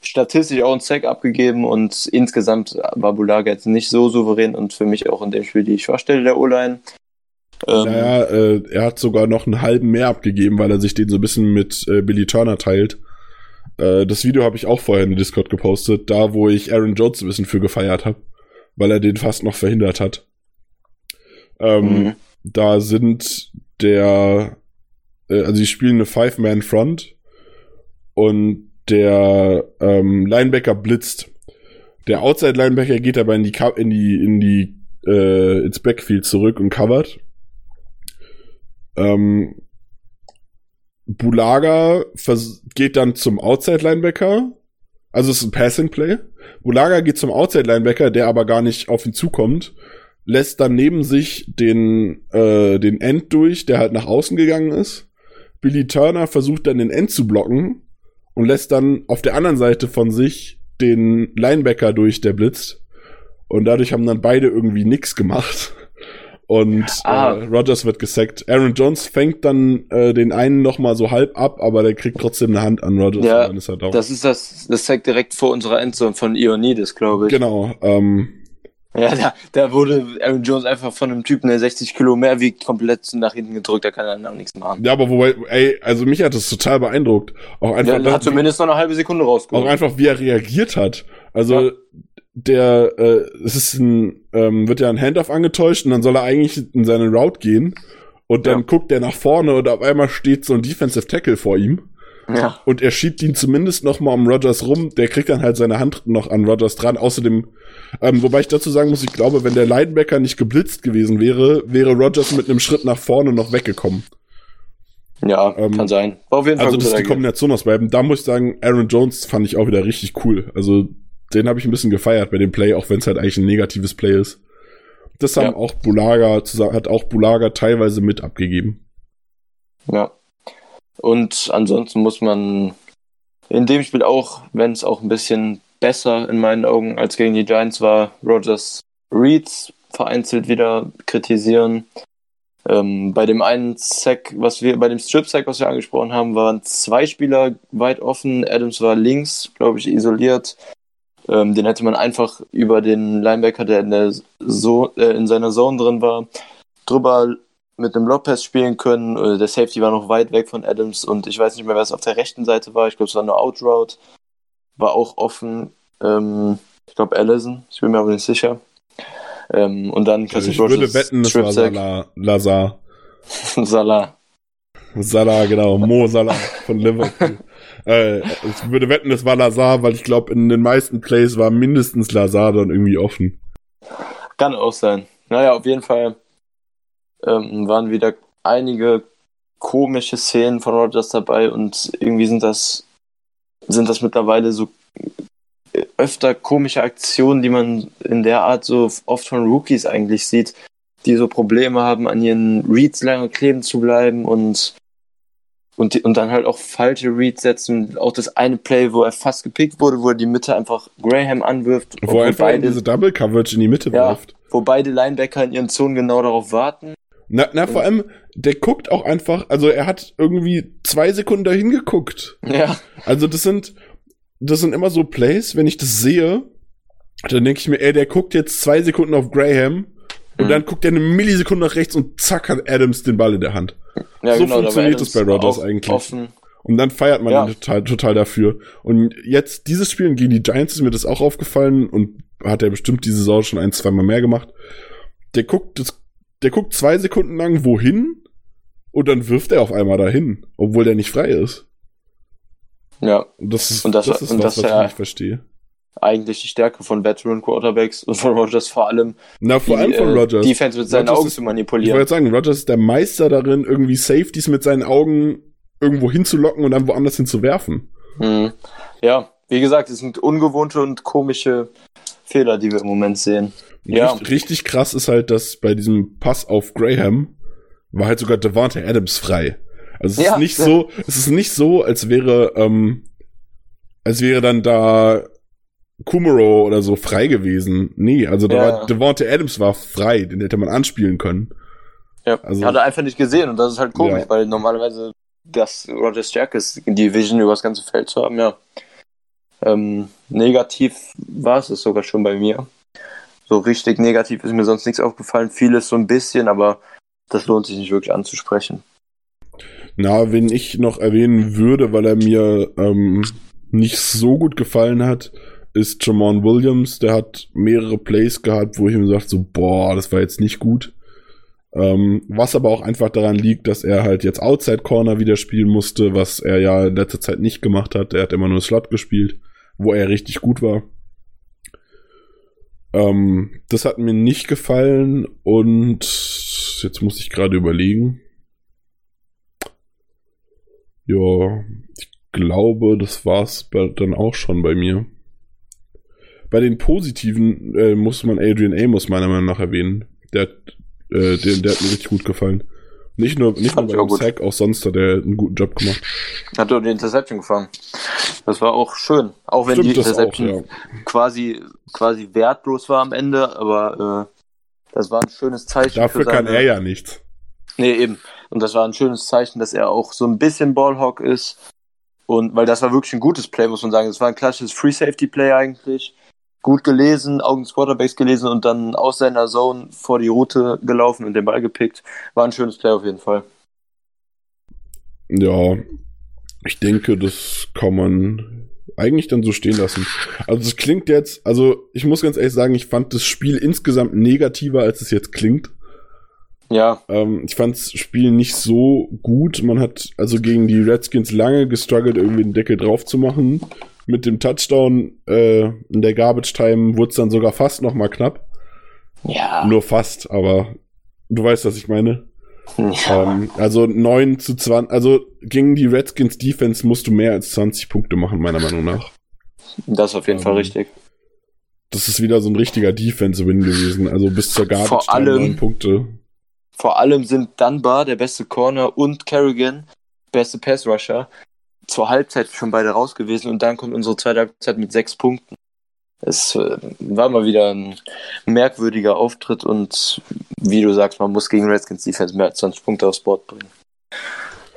statistisch auch ein Sack abgegeben und insgesamt war Bulaga jetzt nicht so souverän und für mich auch in dem Spiel die Schwachstelle der O-Line. Ähm, Naja, äh, er hat sogar noch einen halben mehr abgegeben, weil er sich den so ein bisschen mit äh, Billy Turner teilt. Äh, das Video habe ich auch vorher in den Discord gepostet, da wo ich Aaron Jones ein bisschen für gefeiert habe, weil er den fast noch verhindert hat. Ähm, Mhm. Da sind der, äh, also sie spielen eine Five-Man-Front und der ähm, Linebacker blitzt. Der Outside-Linebacker geht aber in die, in die, in die, äh, ins Backfield zurück und covert. Ähm, Bulaga geht dann zum Outside-Linebacker. Also es ist ein Passing-Play. Bulaga geht zum Outside-Linebacker, der aber gar nicht auf ihn zukommt. Lässt dann neben sich den, äh, den End durch, der halt nach außen gegangen ist. Billy Turner versucht dann den End zu blocken und lässt dann auf der anderen Seite von sich den Linebacker durch, der blitzt. Und dadurch haben dann beide irgendwie nix gemacht. Und Ah. äh, Rogers wird gesackt. Aaron Jones fängt dann äh, den einen noch mal so halb ab, aber der kriegt trotzdem eine Hand an Rogers. Ja, ist down. Das ist das, das zeigt direkt vor unserer Endzone von Ionidis, glaube ich. genau. Ähm, Ja, da, da wurde Aaron Jones einfach von einem Typen, der 60 Kilo mehr wiegt, komplett nach hinten gedrückt, da kann er dann auch nichts machen. ja, aber wobei, ey, also mich hat das total beeindruckt. Auch einfach, Ja, er hat zumindest noch eine halbe Sekunde auch rausgeholt. einfach, wie er reagiert hat. Also Ja. Der, äh, es ist ein, ähm, wird ja ein Handoff angetäuscht und dann soll er eigentlich in seine Route gehen und dann Ja. guckt er nach vorne und auf einmal steht so ein Defensive Tackle vor ihm Ja. und er schiebt ihn zumindest noch mal um Rogers rum. Der kriegt dann halt seine Hand noch an Rogers dran. Außerdem, ähm, wobei ich dazu sagen muss, ich glaube, wenn der Linebacker nicht geblitzt gewesen wäre, wäre Rogers mit einem Schritt nach vorne noch weggekommen. Ja, Ähm, kann sein. War auf jeden Fall Also das ist die. Kombination aus beiden. Da muss ich sagen, Aaron Jones fand ich auch wieder richtig cool. Also den habe ich ein bisschen gefeiert bei dem Play, auch wenn es halt eigentlich ein negatives Play ist. Das haben Ja. auch Bulaga, hat auch Bulaga teilweise mit abgegeben. Ja. Und ansonsten muss man in dem Spiel auch, wenn es auch ein bisschen besser in meinen Augen als gegen die Giants war, Rogers Reeds vereinzelt wieder kritisieren. Ähm, bei dem einen Sack, was wir, bei dem Strip-Sack, was wir angesprochen haben, waren zwei Spieler weit offen. Adams war links, glaube ich, isoliert. Ähm, den hätte man einfach über den Linebacker, der in, der so äh, in seiner Zone drin war, drüber mit einem Lopez spielen können. Äh, der Safety war noch weit weg von Adams und ich weiß nicht mehr, wer es auf der rechten Seite war. Ich glaube, es war nur Outroute. War auch offen. Ähm, ich glaube, Allison. Ich bin mir aber nicht sicher. Ähm, und dann also Ich würde wetten, es war Salah. Lazar. Salah. Salah, genau. Mo Salah von Liverpool. äh, ich würde wetten, es war Lazar, weil ich glaube, in den meisten Plays war mindestens Lazar dann irgendwie offen. Kann auch sein. Naja, auf jeden Fall ähm, waren wieder einige komische Szenen von Rogers dabei und irgendwie sind das, sind das mittlerweile so öfter komische Aktionen, die man in der Art so oft von Rookies eigentlich sieht, die so Probleme haben, an ihren Reads lange kleben zu bleiben und und, die, und dann halt auch falsche Reads setzen. Auch das eine Play, wo er fast gepickt wurde, wo er die Mitte einfach Graham anwirft. Wo er einfach beide, diese Double Coverage in die Mitte ja, wirft. Wo beide Linebacker in ihren Zonen genau darauf warten. Na, na, vor allem, der guckt auch einfach, also er hat irgendwie zwei Sekunden dahin geguckt. Ja. Also das sind, das sind immer so Plays, wenn ich das sehe, dann denke ich mir, ey, der guckt jetzt zwei Sekunden auf Graham und mhm. dann guckt er eine Millisekunde nach rechts und zack hat Adams den Ball in der Hand. Ja, so genau, funktioniert das bei Rodgers eigentlich. Offen. Und dann feiert man ja. ihn total, total dafür. Und jetzt, dieses Spiel gegen die Giants ist mir das auch aufgefallen und hat er bestimmt diese Saison schon ein, zwei Mal mehr gemacht. Der guckt, das, der guckt zwei Sekunden lang wohin und dann wirft er auf einmal dahin, obwohl der nicht frei ist. Ja. Und das ist, und das, das, ist und was, das was ich nicht verstehe. Eigentlich die Stärke von Veteran Quarterbacks und von Rogers vor allem. Na, vor die, allem von äh, Rogers. Defense mit seinen Rogers Augen ist, zu manipulieren. Ich wollte sagen, Rogers ist der Meister darin, irgendwie Safeties mit seinen Augen irgendwo hinzulocken und dann woanders hinzuwerfen. Mhm. Ja, wie gesagt, es sind ungewohnte und komische Fehler, die wir im Moment sehen. Ja. Richtig, richtig krass ist halt, dass bei diesem Pass auf Graham war halt sogar Devante Adams frei. Also es ja. ist nicht so, es ist nicht so, als wäre, ähm, als wäre dann da Kumaro oder so frei gewesen. Nee, also da ja. war Devonta Adams war frei, den hätte man anspielen können. Ja, also, hat er einfach nicht gesehen und das ist halt komisch, ja. weil normalerweise das Roger Stärke ist, die Vision über das ganze Feld zu haben, ja. Ähm, negativ war es sogar schon bei mir. So richtig negativ ist mir sonst nichts aufgefallen. Vieles so ein bisschen, aber das lohnt sich nicht wirklich anzusprechen. Na, wen ich noch erwähnen würde, weil er mir ähm, nicht so gut gefallen hat, ist Jamon Williams. Der hat mehrere Plays gehabt, wo ich ihm gesagt so, boah, das war jetzt nicht gut. Ähm, was aber auch einfach daran liegt, dass er halt jetzt Outside Corner wieder spielen musste, was er ja in letzter Zeit nicht gemacht hat. Er hat immer nur Slot gespielt, wo er richtig gut war. Ähm, das hat mir nicht gefallen und jetzt muss ich gerade überlegen. Ja, ich glaube, das war's dann auch schon bei mir. Bei den positiven äh, muss man Adrian Amos meiner Meinung nach erwähnen. Der, äh, der, der hat mir richtig gut gefallen. Nicht nur, nicht nur beim Sack, auch sonst hat er einen guten Job gemacht. Hat er die Interception gefangen. Das war auch schön. Auch wenn Stimmt die Interception auch, ja. quasi, quasi wertlos war am Ende, aber äh, das war ein schönes Zeichen. Dafür seine... kann er ja nichts. Nee, eben. Und das war ein schönes Zeichen, dass er auch so ein bisschen Ballhawk ist. Und weil das war wirklich ein gutes Play, muss man sagen. Das war ein klassisches Free Safety Play eigentlich. Gut gelesen, Augen des Quarterbacks gelesen und dann aus seiner Zone vor die Route gelaufen und den Ball gepickt. War ein schönes Play auf jeden Fall. Ja, ich denke, das kann man eigentlich dann so stehen lassen. Also es klingt jetzt, also ich muss ganz ehrlich sagen, ich fand das Spiel insgesamt negativer, als es jetzt klingt. Ja. Ähm, ich fand das Spiel nicht so gut. Man hat also gegen die Redskins lange gestruggelt, irgendwie den Deckel drauf zu machen. Mit dem Touchdown äh, in der Garbage Time wurde es dann sogar fast noch mal knapp. Ja. Nur fast, aber du weißt, was ich meine. Ja. Ähm, also 9 zu 20, also gegen die Redskins Defense musst du mehr als 20 Punkte machen, meiner Meinung nach. Das ist auf jeden ähm, Fall richtig. Das ist wieder so ein richtiger Defense-Win gewesen, also bis zur Garbage Vor allem, Punkte. Vor allem sind Dunbar, der beste Corner, und Kerrigan beste Pass-Rusher, zur Halbzeit schon beide raus gewesen und dann kommt unsere zweite Halbzeit mit sechs Punkten. Es äh, war mal wieder ein merkwürdiger Auftritt und wie du sagst, man muss gegen Redskins Defense mehr als 20 Punkte aufs Board bringen.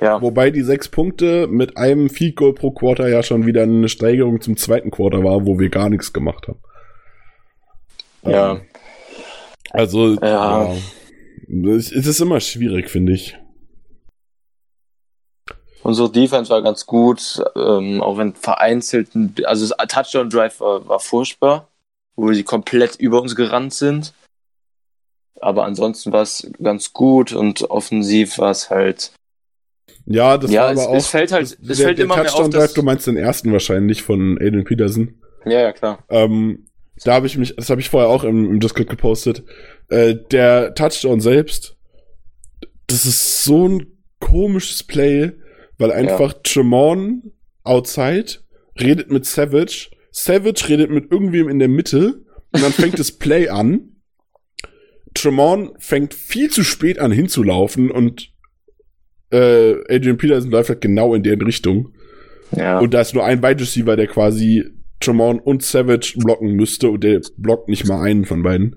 Ja. Wobei die sechs Punkte mit einem Field Goal pro Quarter ja schon wieder eine Steigerung zum zweiten Quarter war, wo wir gar nichts gemacht haben. Ja. Also, ja. ja. Es ist immer schwierig, finde ich. Unsere Defense war ganz gut, ähm, auch wenn vereinzelt, also das Touchdown Drive war, war furchtbar, wo sie komplett über uns gerannt sind. Aber ansonsten war es ganz gut und offensiv war es halt. Ja, das ja, war aber es, auch. Es fällt halt, es der, fällt der immer Touchdown mehr auf. Drive, du meinst den ersten wahrscheinlich von Aiden Peterson. Ja, ja, klar. Ähm, da habe ich mich, das habe ich vorher auch im, im Discord gepostet. Äh, der Touchdown selbst, das ist so ein komisches Play weil einfach ja. Tremont outside redet mit Savage, Savage redet mit irgendwem in der Mitte und dann fängt das Play an. Tremont fängt viel zu spät an hinzulaufen und äh, Adrian Peterson läuft halt genau in deren Richtung. Ja. Und da ist nur ein Wide Receiver, der quasi Tremont und Savage blocken müsste und der blockt nicht mal einen von beiden.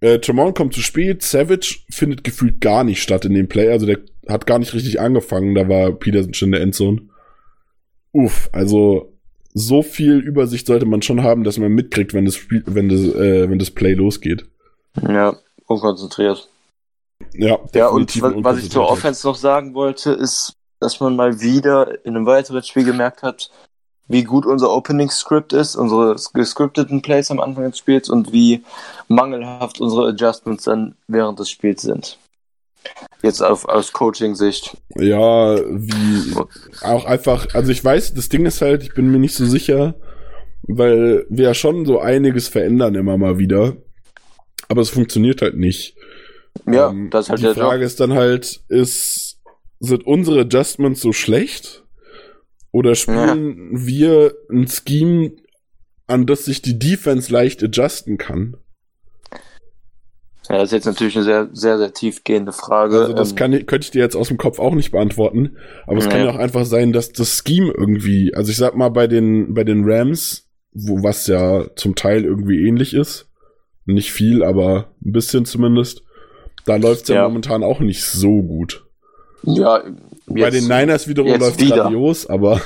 Äh, Tremont kommt zu spät, Savage findet gefühlt gar nicht statt in dem Play, also der hat gar nicht richtig angefangen, da war Peterson schon in der Endzone. Uff, also so viel Übersicht sollte man schon haben, dass man mitkriegt, wenn das Spiel, wenn das, äh, wenn das Play losgeht. Ja, unkonzentriert. Ja, ja und was ich zur Offense noch sagen wollte, ist, dass man mal wieder in einem weiteren Spiel gemerkt hat, wie gut unser Opening Script ist, unsere gescripteten Plays am Anfang des Spiels und wie mangelhaft unsere Adjustments dann während des Spiels sind. Jetzt auf, aus Coaching-Sicht. Ja, wie auch einfach, also ich weiß, das Ding ist halt, ich bin mir nicht so sicher, weil wir ja schon so einiges verändern immer mal wieder. Aber es funktioniert halt nicht. Ja, ähm, das ist halt Die Frage Job. ist dann halt, ist, sind unsere Adjustments so schlecht? Oder spielen ja. wir ein Scheme, an das sich die Defense leicht adjusten kann? Ja, das ist jetzt natürlich eine sehr, sehr, sehr tiefgehende Frage. Also das kann, könnte ich dir jetzt aus dem Kopf auch nicht beantworten. Aber es ja. kann ja auch einfach sein, dass das Scheme irgendwie, also ich sag mal bei den, bei den Rams, wo was ja zum Teil irgendwie ähnlich ist, nicht viel, aber ein bisschen zumindest, da läuft's ja, ja momentan auch nicht so gut. Ja, jetzt, bei den Niners wiederum läuft grandios, aber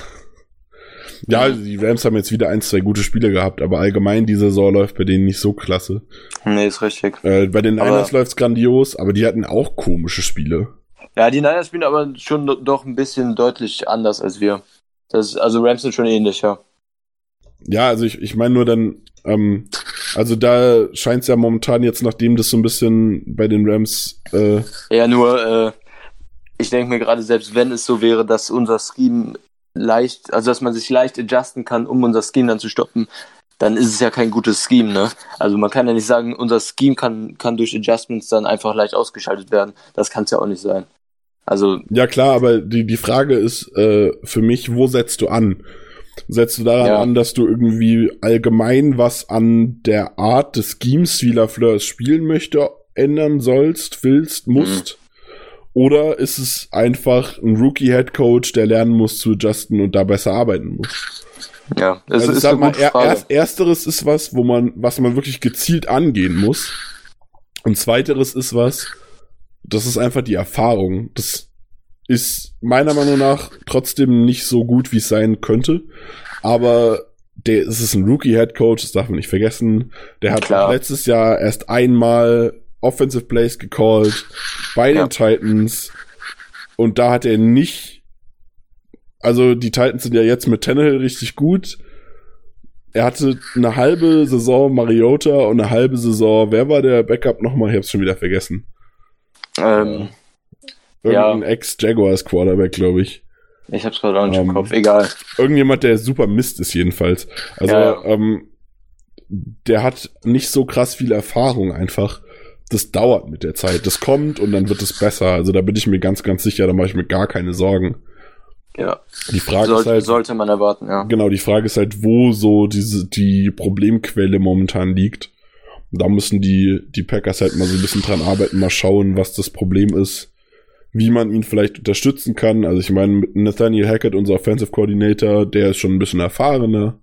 ja, die Rams haben jetzt wieder ein, zwei gute Spiele gehabt, aber allgemein die Saison läuft bei denen nicht so klasse. Nee, ist richtig. Äh, bei den Niners aber, läuft's grandios, aber die hatten auch komische Spiele. Ja, die Niners spielen aber schon doch ein bisschen deutlich anders als wir. Das also Rams sind schon ähnlicher. Ja, also ich, ich meine nur dann, ähm, also da scheint's ja momentan jetzt, nachdem das so ein bisschen bei den Rams äh, Ja, nur, äh, ich denke mir gerade, selbst wenn es so wäre, dass unser Scheme leicht, also dass man sich leicht adjusten kann, um unser Scheme dann zu stoppen, dann ist es ja kein gutes Scheme, ne? Also man kann ja nicht sagen, unser Scheme kann, kann durch Adjustments dann einfach leicht ausgeschaltet werden. Das kann es ja auch nicht sein. Also. Ja klar, aber die, die Frage ist äh, für mich, wo setzt du an? Setzt du daran ja. an, dass du irgendwie allgemein was an der Art des Schemes, wie Lafleur es spielen möchte, ändern sollst, willst, musst? Mhm. Oder ist es einfach ein Rookie-Head Coach, der lernen muss zu adjusten und da besser arbeiten muss? Ja, das also ist sag mal, er, erst, ersteres ist was, wo man, was man wirklich gezielt angehen muss. Und zweiteres ist was, das ist einfach die Erfahrung. Das ist meiner Meinung nach trotzdem nicht so gut, wie es sein könnte. Aber der, es ist ein Rookie-Head Coach, das darf man nicht vergessen. Der hat Klar. letztes Jahr erst einmal Offensive Plays gecallt bei ja. den Titans. Und da hat er nicht, also die Titans sind ja jetzt mit Tannehill richtig gut. Er hatte eine halbe Saison Mariota und eine halbe Saison, wer war der Backup nochmal? Ich hab's schon wieder vergessen. Ähm, Irgendein ja. Ex-Jaguars Quarterback, glaube ich. Ich hab's gerade auch nicht ähm, im Kopf, egal. Irgendjemand, der super Mist ist jedenfalls. Also, ja. ähm, der hat nicht so krass viel Erfahrung einfach das dauert mit der Zeit. Das kommt und dann wird es besser. Also da bin ich mir ganz, ganz sicher, da mache ich mir gar keine Sorgen. Ja. Die Frage Soll, ist halt. Sollte man erwarten, ja. Genau, die Frage ist halt, wo so diese, die Problemquelle momentan liegt. Da müssen die, die Packers halt mal so ein bisschen dran arbeiten, mal schauen, was das Problem ist. wie man ihn vielleicht unterstützen kann. Also ich meine, Nathaniel Hackett, unser Offensive Coordinator, der ist schon ein bisschen erfahrener.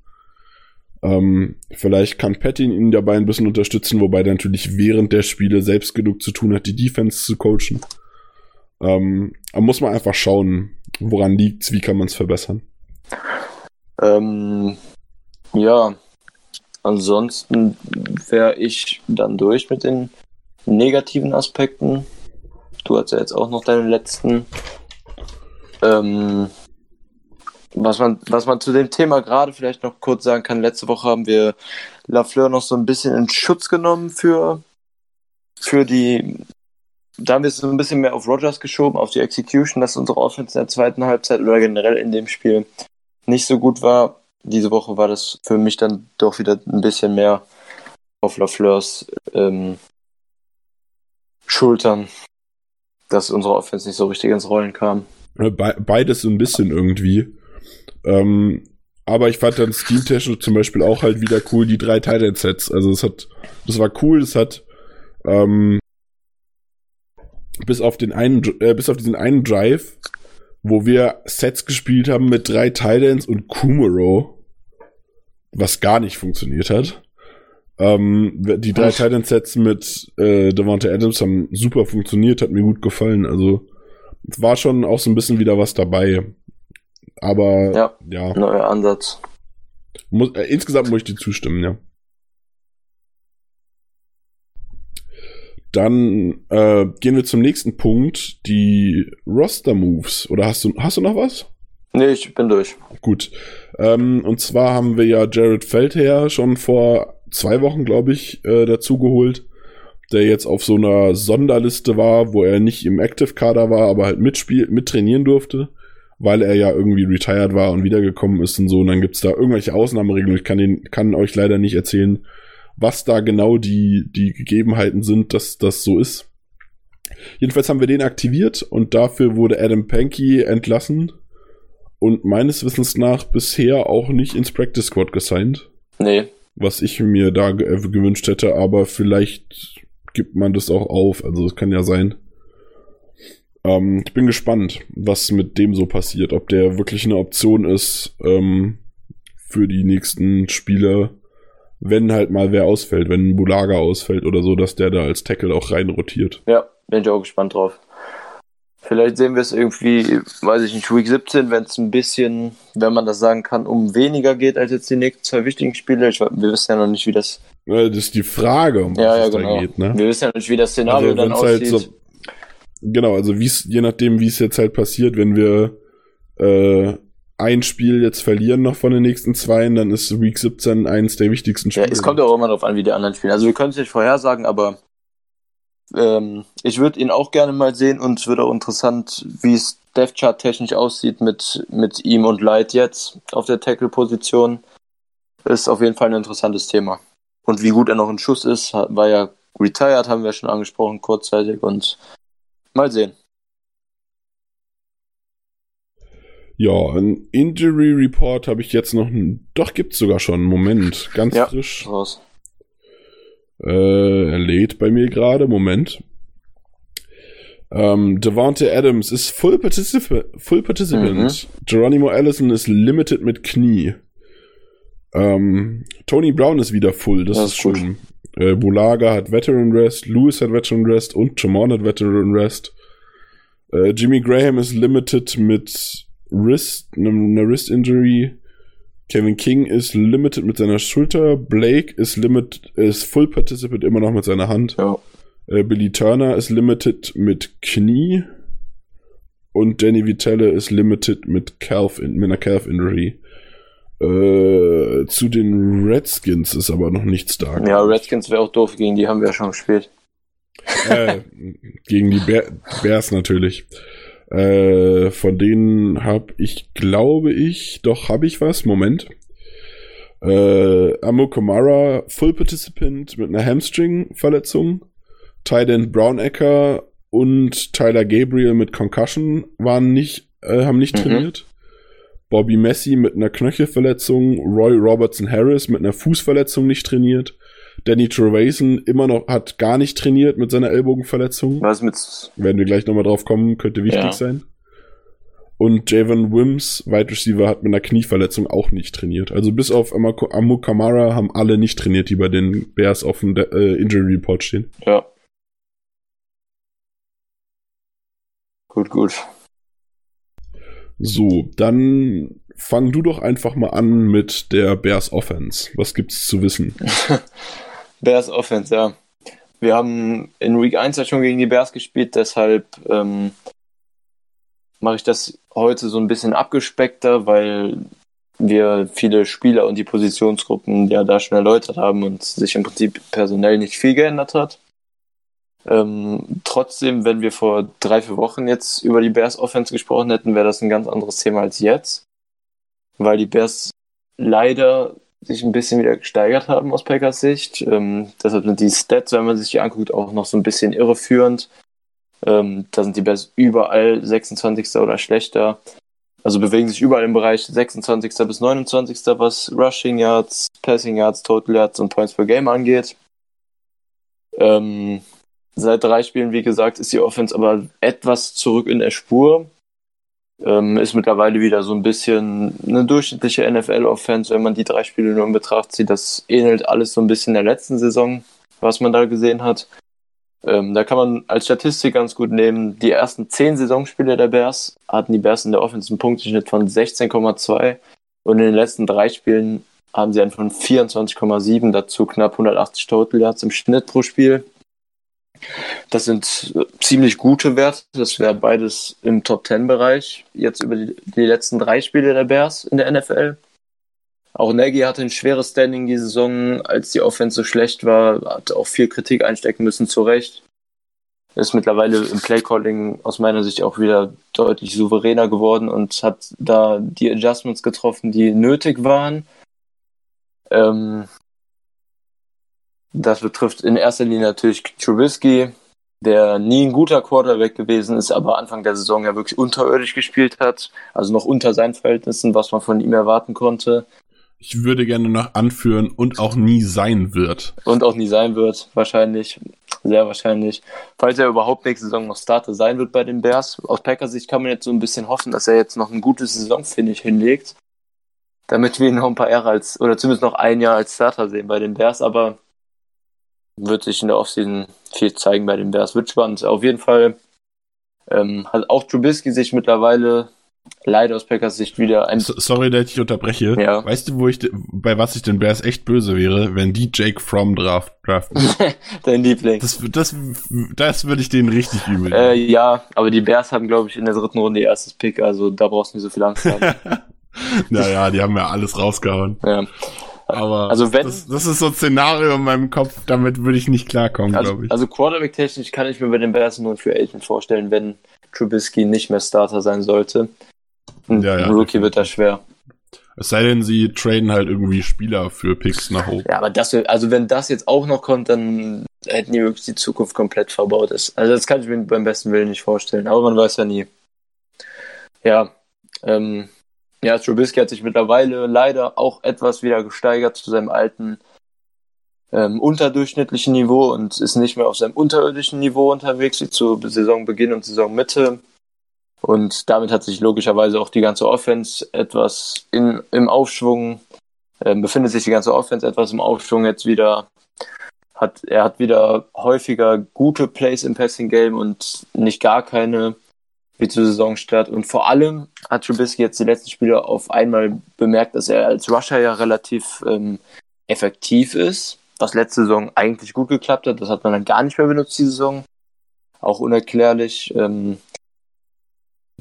Ähm, vielleicht kann Patty ihn dabei ein bisschen unterstützen, wobei der natürlich während der Spiele selbst genug zu tun hat, die Defense zu coachen. Ähm, aber muss man einfach schauen, woran liegt's, wie kann man es verbessern. Ähm, ja, ansonsten wäre ich dann durch mit den negativen Aspekten. Du hast ja jetzt auch noch deine letzten. Ähm, was man, was man zu dem Thema gerade vielleicht noch kurz sagen kann, letzte Woche haben wir Lafleur noch so ein bisschen in Schutz genommen für, für die, da haben wir es so ein bisschen mehr auf Rogers geschoben, auf die Execution, dass unsere Offense in der zweiten Halbzeit oder generell in dem Spiel nicht so gut war. Diese Woche war das für mich dann doch wieder ein bisschen mehr auf Lafleurs ähm, Schultern, dass unsere Offense nicht so richtig ins Rollen kam. Be beides so ein bisschen irgendwie. Ähm, aber ich fand dann Scheme-technisch zum Beispiel auch halt wieder cool, die drei Titan-Sets. Also es hat, das war cool, es hat ähm, bis auf den einen, äh, bis auf diesen einen Drive, wo wir Sets gespielt haben mit drei Titans und Kumaro, was gar nicht funktioniert hat. Ähm, die drei Titan-Sets mit äh, Devonta Adams haben super funktioniert, hat mir gut gefallen. Also es war schon auch so ein bisschen wieder was dabei. Aber Ja, ja, neuer Ansatz. muss, äh, insgesamt muss ich dir zustimmen, ja. Dann äh, gehen wir zum nächsten Punkt, die Roster-Moves. Oder hast du, hast du noch was? Nee, ich bin durch. Gut. Ähm, und zwar haben wir ja Jared Feldherr schon vor zwei Wochen, glaube ich, äh, dazu geholt, der jetzt auf so einer Sonderliste war, wo er nicht im Active-Kader war, aber halt mitspiel mittrainieren durfte, weil er ja irgendwie retired war und wiedergekommen ist und so. Und dann gibt's da irgendwelche Ausnahmeregelungen. Ich kann, den, kann euch leider nicht erzählen, was da genau die, die Gegebenheiten sind, dass das so ist. Jedenfalls haben wir den aktiviert und dafür wurde Adam Pankey entlassen und meines Wissens nach bisher auch nicht ins Practice Squad gesigned, Nee, was ich mir da äh, gewünscht hätte, aber vielleicht gibt man das auch auf, also es kann ja sein. Ähm, ich bin gespannt, was mit dem so passiert, ob der wirklich eine Option ist ähm, für die nächsten Spiele, wenn halt mal wer ausfällt, wenn ein Bulaga ausfällt oder so, dass der da als Tackle auch rein rotiert. ja, bin ich auch gespannt drauf. Vielleicht sehen wir es irgendwie, weiß ich nicht, Week 17, wenn es ein bisschen, wenn man das sagen kann, um weniger geht als jetzt die nächsten zwei wichtigen Spiele. Ich, wir wissen ja noch nicht, wie das, Das ist die Frage, um ja, was ja, es genau. da geht, ne? Wir wissen ja noch nicht, wie das Szenario Also, dann wenn's halt aussieht. so- Genau, also wie es, je nachdem, wie es jetzt halt passiert, wenn wir äh, ein Spiel jetzt verlieren noch von den nächsten zwei, dann ist Week 17 eins der wichtigsten Ja, Spiele. es kommt ja auch immer darauf an, wie die anderen spielen. Also wir können es nicht vorhersagen, aber ähm, ich würde ihn auch gerne mal sehen und es wird auch interessant, wie es Death Chart technisch aussieht mit, mit ihm und Light jetzt auf der Tackle-Position. Ist auf jeden Fall ein interessantes Thema. Und wie gut er noch in Schuss ist, war ja retired, haben wir schon angesprochen, kurzzeitig und mal sehen. Ja, ein Injury Report habe ich jetzt noch, doch gibt's sogar schon, Moment, ganz Ja. frisch. Raus. Äh, er lädt bei mir gerade, Moment. Ähm, Devontae Adams ist Full, Particip Full Participant. Geronimo Allison ist Limited mit Knie. Ähm, Tony Brown ist wieder Full, das, Das ist ist schön. Äh, Bulaga hat Veteran Rest, Lewis hat Veteran Rest und Jamon hat Veteran Rest. Äh, Jimmy Graham ist Limited mit Wrist, einer ne Wrist Injury. Kevin King ist limited mit seiner Schulter. Blake ist limit, ist Full Participant immer noch mit seiner Hand. Ja. Äh, Billy Turner ist limited mit Knie. Und Danny Vitelle ist limited mit Calf, in, mit einer Calf Injury. Äh, zu den Redskins ist aber noch nichts da. Ja, Redskins wäre auch doof, gegen die haben wir ja schon gespielt. äh, gegen die Bear, Bears natürlich. Äh, von denen habe ich, glaube ich, doch habe ich was. Moment. Äh, Amo Kamara, Full Participant mit einer Hamstring-Verletzung. Tyden Brownecker und Tyler Gabriel mit Concussion waren nicht, äh, haben nicht Mhm. trainiert. Bobby Messi mit einer Knöchelverletzung, Roy Robertson Harris mit einer Fußverletzung nicht trainiert. Danny Trevason immer noch hat gar nicht trainiert mit seiner Ellbogenverletzung. Was mit. Werden wir gleich nochmal drauf kommen, könnte wichtig Ja. sein. Und Javon Wims, Wide Receiver, hat mit einer Knieverletzung auch nicht trainiert. Also bis auf Amu Kamara haben alle nicht trainiert, die bei den Bears auf dem äh, Injury Report stehen. Ja. Gut, gut. So, dann fang du doch einfach mal an mit der Bears Offense. Was gibt's zu wissen? Bears Offense, ja. Wir haben in Week 1 ja schon gegen die Bears gespielt, deshalb ähm, mache ich das heute so ein bisschen abgespeckter, weil wir viele Spieler und die Positionsgruppen ja da schon erläutert haben und sich im Prinzip personell nicht viel geändert hat. Ähm, trotzdem, wenn wir vor drei, vier Wochen jetzt über die Bears Offense gesprochen hätten, wäre das ein ganz anderes Thema als jetzt, weil die Bears leider sich ein bisschen wieder gesteigert haben aus Packers Sicht. Ähm, deshalb sind die Stats, wenn man sich die anguckt, auch noch so ein bisschen irreführend. Ähm, da sind die Bears überall 26. oder schlechter. Also bewegen sich überall im Bereich 26. bis 29. was Rushing Yards, Passing Yards, Total Yards und Points per Game angeht. Ähm, seit drei Spielen, wie gesagt, ist die Offense aber etwas zurück in der Spur. Ähm, ist mittlerweile wieder so ein bisschen eine durchschnittliche NFL-Offense, wenn man die drei Spiele nur in Betracht zieht. Das ähnelt alles so ein bisschen der letzten Saison, was man da gesehen hat. Ähm, da kann man als Statistik ganz gut nehmen, die ersten zehn Saisonspiele der Bears hatten die Bears in der Offense einen Punkteschnitt von 16,2 und in den letzten drei Spielen haben sie einen von 24,7, dazu knapp 180 Total Yards im Schnitt pro Spiel. Das sind äh, ziemlich gute Werte. Das wäre beides im Top 10 Bereich. Jetzt über die, die letzten drei Spiele der Bears in der NFL. Auch Nagy hatte ein schweres Standing die Saison, als die Offense so schlecht war, hat auch viel Kritik einstecken müssen, zu Recht. Ist mittlerweile im Playcalling aus meiner Sicht auch wieder deutlich souveräner geworden und hat da die Adjustments getroffen, die nötig waren. Ähm, das betrifft in erster Linie natürlich Trubisky, der nie ein guter Quarterback gewesen ist, aber Anfang der Saison ja wirklich unterirdisch gespielt hat. Also noch unter seinen Verhältnissen, was man von ihm erwarten konnte. Ich würde gerne noch anführen und auch nie sein wird. Und auch nie sein wird, wahrscheinlich. Sehr wahrscheinlich. Falls er überhaupt nächste Saison noch Starter sein wird bei den Bears. Aus Packers Sicht kann man jetzt so ein bisschen hoffen, dass er jetzt noch ein gutes Saisonfinish hinlegt. Damit wir ihn noch ein paar Jahre als, oder zumindest noch ein Jahr als Starter sehen bei den Bears. Aber wird sich in der Offseason viel zeigen bei den Bears. Wird spannend. Auf jeden Fall ähm, hat auch Trubisky sich mittlerweile leider aus Packers Sicht wieder ein. So, sorry, dass ich unterbreche. Ja. Weißt du, wo ich, bei was ich den Bears echt böse wäre, wenn die Jake Fromm draft, draften? Dein Liebling. Das, das, das würde ich denen richtig übel. Äh, ja, aber die Bears haben, glaube ich, in der dritten Runde ihr erstes Pick, also da brauchst du nicht so viel Angst haben. naja, die haben ja alles rausgehauen. ja. Aber Also wenn- das, das ist so ein Szenario in meinem Kopf, damit würde ich nicht klarkommen, Also, glaube ich. also Quarterback-technisch kann ich mir bei den Bears nur für Agent vorstellen, wenn Trubisky nicht mehr Starter sein sollte. Ein Ja, ja, Rookie wird da schwer. es sei denn, sie traden halt irgendwie Spieler für Picks nach oben. Ja, aber das, also wenn das jetzt auch noch kommt, dann hätten die wirklich die Zukunft komplett verbaut. Ist. Also das kann ich mir beim besten Willen nicht vorstellen, aber man weiß ja nie. Ja, ähm, ja, Trubisky hat sich mittlerweile leider auch etwas wieder gesteigert zu seinem alten ähm, unterdurchschnittlichen Niveau und ist nicht mehr auf seinem unterirdischen Niveau unterwegs wie zu Saisonbeginn und Saisonmitte. Und damit hat sich logischerweise auch die ganze Offense etwas in, im Aufschwung, ähm, befindet sich die ganze Offense etwas im Aufschwung jetzt wieder. Hat, er hat wieder häufiger gute Plays im Passing Game und nicht gar keine wie zur Saisonstart. Und vor allem hat Trubisky jetzt die letzten Spiele auf einmal bemerkt, dass er als Rusher ja relativ ähm, effektiv ist, was letzte Saison eigentlich gut geklappt hat. Das hat man dann gar nicht mehr benutzt, die Saison. Auch unerklärlich. Ähm,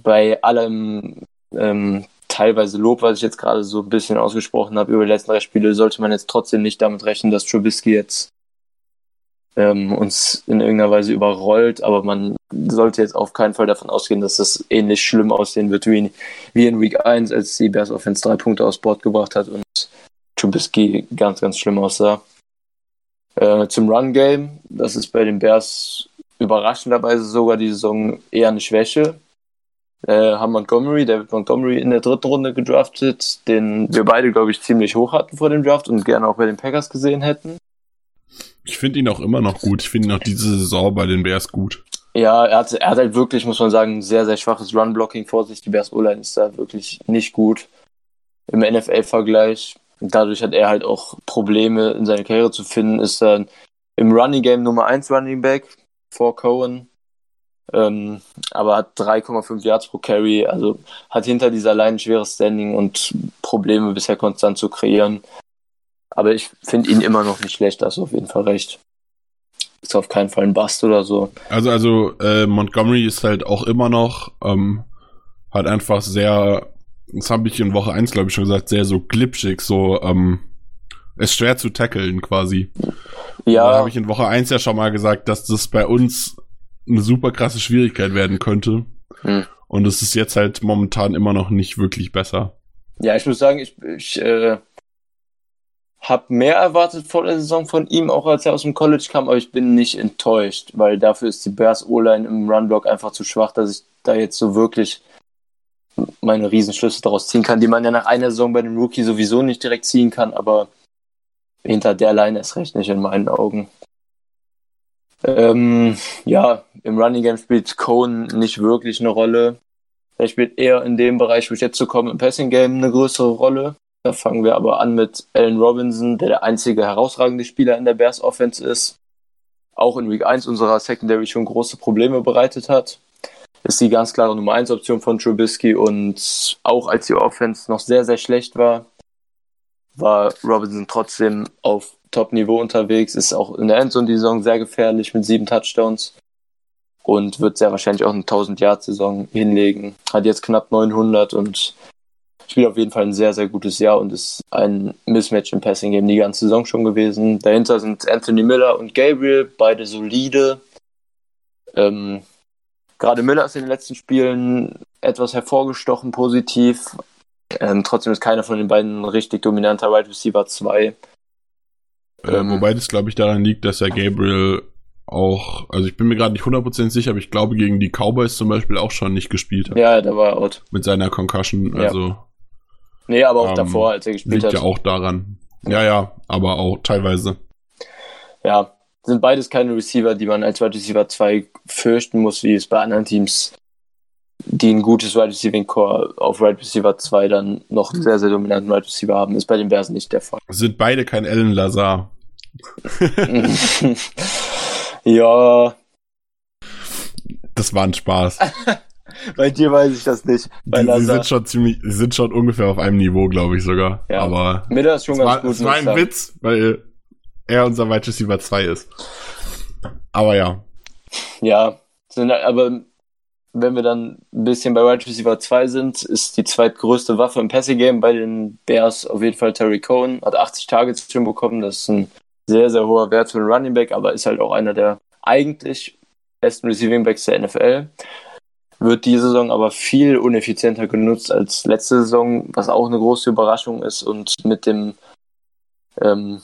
bei allem ähm, teilweise Lob, was ich jetzt gerade so ein bisschen ausgesprochen habe über die letzten drei Spiele, sollte man jetzt trotzdem nicht damit rechnen, dass Trubisky jetzt ähm, uns in irgendeiner Weise überrollt, aber man sollte jetzt auf keinen Fall davon ausgehen, dass das ähnlich schlimm aussehen wird wie in, wie in Week 1, als die Bears Offense drei Punkte aufs Board gebracht hat und Trubisky ganz, ganz schlimm aussah. Äh, zum Run-Game, das ist bei den Bears überraschenderweise sogar die Saison eher eine Schwäche. Äh, haben Montgomery, David Montgomery in der dritten Runde gedraftet, den wir beide, glaube ich, ziemlich hoch hatten vor dem Draft und gerne auch bei den Packers gesehen hätten. Ich finde ihn auch immer noch gut. Ich finde ihn auch diese Saison bei den Bears gut. Ja, er hat, er hat halt wirklich, muss man sagen, ein sehr, sehr schwaches Run-Blocking vor sich. Die Bears O-Line ist da wirklich nicht gut im NFL-Vergleich. Dadurch hat er halt auch Probleme in seiner Karriere zu finden. Ist dann im Running Game Nummer 1 Running Back vor Cohen. Ähm, aber hat 3,5 Yards pro Carry, also hat hinter dieser Line ein schweres Standing und Probleme bisher konstant zu kreieren. Aber ich finde ihn immer noch nicht schlecht, hast du auf jeden Fall recht. Ist auf keinen Fall ein Bust oder so. Also, also äh, Montgomery ist halt auch immer noch, ähm, hat einfach sehr, das habe ich in Woche 1, glaube ich, schon gesagt, sehr so glitschig, so, ähm, ist schwer zu tackeln quasi. Ja. Da habe ich in Woche 1 ja schon mal gesagt, dass das bei uns eine super krasse Schwierigkeit werden könnte. Hm. Und es ist jetzt halt momentan immer noch nicht wirklich besser. Ja, ich muss sagen, ich, ich äh, habe mehr erwartet vor der Saison von ihm, auch als er aus dem College kam, aber ich bin nicht enttäuscht, weil dafür ist die Bears O-Line im Runblock einfach zu schwach, dass ich da jetzt so wirklich meine Riesenschlüsse daraus ziehen kann, die man ja nach einer Saison bei dem Rookie sowieso nicht direkt ziehen kann, aber hinter der Line ist recht nicht in meinen Augen. Ähm, ja, im Running Game spielt Cohen nicht wirklich eine Rolle. Er spielt eher in dem Bereich, wo ich jetzt zu kommen, im Passing Game eine größere Rolle. Da fangen wir aber an mit Allen Robinson, der der einzige herausragende Spieler in der Bears Offense ist. Auch in Week 1 unserer Secondary schon große Probleme bereitet hat. Ist die ganz klare Nummer 1 Option von Trubisky und auch als die Offense noch sehr, sehr schlecht war, war Robinson trotzdem auf Top-Niveau unterwegs, ist auch in der Endzone die Saison sehr gefährlich mit sieben Touchdowns und wird sehr wahrscheinlich auch eine 1000-Yard-Saison hinlegen. Hat jetzt knapp 900 und spielt auf jeden Fall ein sehr, sehr gutes Jahr und ist ein Mismatch im Passing Game die ganze Saison schon gewesen. Dahinter sind Anthony Miller und Gabriel, beide solide. Ähm, Gerade Miller ist in den letzten Spielen etwas hervorgestochen positiv. Ähm, trotzdem ist keiner von den beiden richtig dominanter Wide Receiver 2. Äh, ähm, wobei das, glaube ich, daran liegt, dass er Gabriel auch, also ich bin mir gerade nicht 100% sicher, aber ich glaube, gegen die Cowboys zum Beispiel auch schon nicht gespielt hat. Ja, der war out. Mit seiner Concussion, also. Ja. Nee, aber auch ähm, davor, als er gespielt liegt hat. Liegt ja auch daran. Ja, ja, aber auch teilweise. Ja, sind beides keine Receiver, die man als Wide Receiver 2 fürchten muss, wie es bei anderen Teams, die ein gutes Wide Receiving Core auf Wide Receiver 2 dann noch sehr, sehr dominanten Wide Receiver haben. Ist bei den Bears nicht der Fall. Sind beide kein Alan Lazar. ja. Das war ein Spaß. Bei dir weiß ich das nicht. Bei die, die sind schon ziemlich, die sind schon ungefähr auf einem Niveau, glaube ich sogar. Ja. Aber Miller ist schon ganz war, gut. Es war ein sagen. Witz, weil er unser Wide Receiver 2 ist. Aber ja. Ja, sind, aber wenn wir dann ein bisschen bei Wide Receiver 2 sind, ist die zweitgrößte Waffe im Passing Game bei den Bears auf jeden Fall Terry Cohen. Hat 80 Targets schon bekommen. Das ist ein sehr, sehr hoher Wert für einen Running Back, aber ist halt auch einer der eigentlich besten Receiving Backs der NFL wird die Saison aber viel uneffizienter genutzt als letzte Saison, was auch eine große Überraschung ist und mit dem, ähm,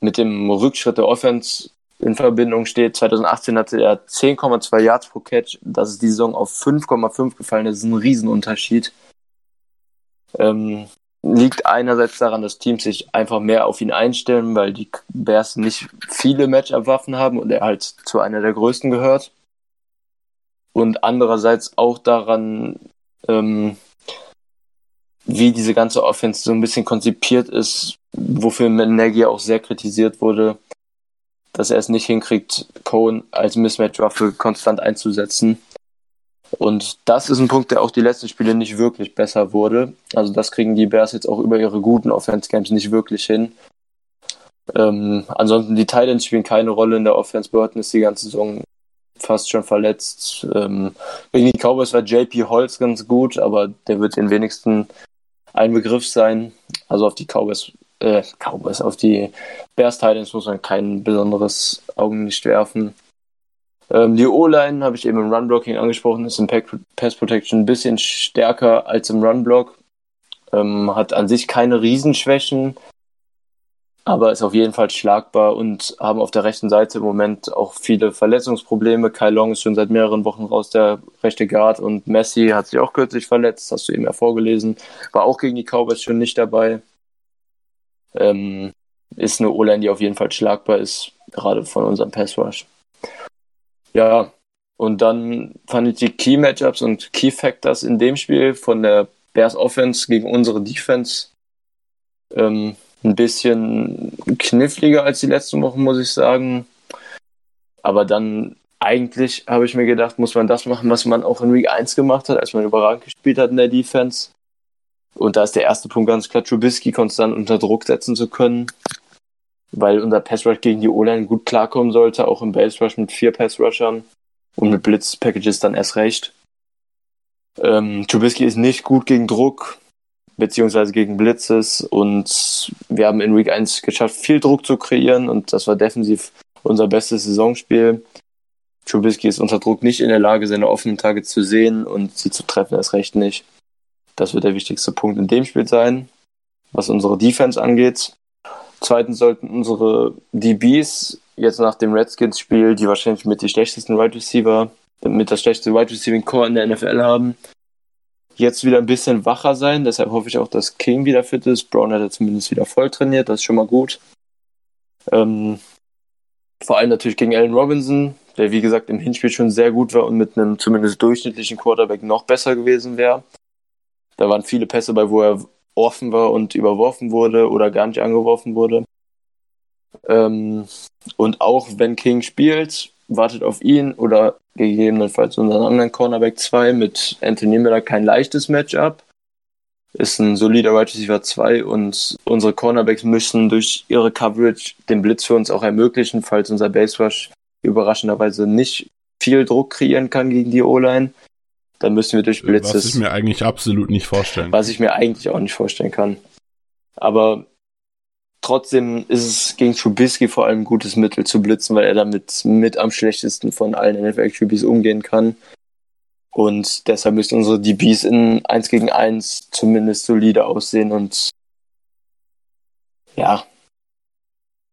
mit dem Rückschritt der Offense in Verbindung steht. 2018 hatte er 10,2 Yards pro Catch, das ist die Saison auf 5,5 gefallen, das ist ein Riesenunterschied. Ähm, liegt einerseits daran, dass Teams sich einfach mehr auf ihn einstellen, weil die Bears nicht viele Matchup-Waffen haben und er halt zu einer der größten gehört und andererseits auch daran, ähm, wie diese ganze Offense so ein bisschen konzipiert ist, wofür Nagy auch sehr kritisiert wurde, dass er es nicht hinkriegt, Cohen als Mismatch-Waffe konstant einzusetzen. Und das ist ein Punkt, der auch die letzten Spiele nicht wirklich besser wurde. Also das kriegen die Bears jetzt auch über ihre guten Offense-Games nicht wirklich hin. Ähm, ansonsten die Titans spielen keine Rolle in der Offense. Burton ist die ganze Saison fast schon verletzt. Ähm, gegen die Cowboys war JP Holz ganz gut, aber der wird den wenigsten ein Begriff sein. Also auf die Cowboys, äh, Cowboys, auf die Bears Titans muss man kein besonderes Augenlicht werfen. Ähm, die O-Line habe ich eben im Run-Blocking angesprochen, ist im Pass Protection ein bisschen stärker als im Run-Block. Ähm, hat an sich keine Riesenschwächen, aber ist auf jeden Fall schlagbar und haben auf der rechten Seite im Moment auch viele Verletzungsprobleme. Kai Long ist schon seit mehreren Wochen raus, der rechte Guard und Messi hat sich auch kürzlich verletzt, hast du eben ja vorgelesen, war auch gegen die Cowboys schon nicht dabei. Ähm, ist eine O-Line, die auf jeden Fall schlagbar ist. gerade von unserem Pass Rush. Ja, und dann fand ich die Key Matchups und Key Factors in dem Spiel von der Bears Offense gegen unsere Defense ähm, ein bisschen kniffliger als die letzten Wochen, muss ich sagen. Aber dann eigentlich habe ich mir gedacht, muss man das machen, was man auch in Week 1 gemacht hat, als man überragend gespielt hat in der Defense. Und da ist der erste Punkt ganz klar, Trubisky konstant unter Druck setzen zu können, weil unser Pass Rush gegen die O-Line gut klarkommen sollte, auch im Base Rush mit vier Pass Rushern und mit Blitz Packages dann erst recht. Ähm, Trubisky ist nicht gut gegen Druck, beziehungsweise gegen Blitzes und wir haben in Week 1 geschafft, viel Druck zu kreieren und das war defensiv unser bestes Saisonspiel. Trubisky ist unter Druck nicht in der Lage, seine offenen Tage zu sehen und sie zu treffen, erst recht nicht. Das wird der wichtigste Punkt in dem Spiel sein, was unsere Defense angeht. Zweitens sollten unsere DBs jetzt nach dem Redskins-Spiel, die wahrscheinlich mit die schlechtesten Wide Receiver, mit der schlechteste Wide Receiving Core in der NFL haben, jetzt wieder ein bisschen wacher sein. Deshalb hoffe ich auch, dass King wieder fit ist. Brown hat er zumindest wieder voll trainiert, das ist schon mal gut. Ähm, vor allem natürlich gegen Allen Robinson, der wie gesagt im Hinspiel schon sehr gut war und mit einem zumindest durchschnittlichen Quarterback noch besser gewesen wäre. Da waren viele Pässe bei, wo er offen war und überworfen wurde oder gar nicht angeworfen wurde. Ähm, und auch wenn King spielt, wartet auf ihn oder gegebenenfalls unseren anderen Cornerback 2 mit Anthony Miller kein leichtes Matchup. Ist ein solider Wide Receiver 2 und unsere Cornerbacks müssen durch ihre Coverage den Blitz für uns auch ermöglichen, falls unser Base Rush überraschenderweise nicht viel Druck kreieren kann gegen die O-Line. Dann müssen wir durch Blitzes. Was ich mir eigentlich absolut nicht vorstellen. Was ich mir eigentlich auch nicht vorstellen kann. Aber trotzdem ist es gegen Trubisky vor allem ein gutes Mittel zu blitzen, weil er damit mit am schlechtesten von allen NFL-QBs umgehen kann. Und deshalb müssen unsere DBs in 1 gegen 1 zumindest solide aussehen und ja,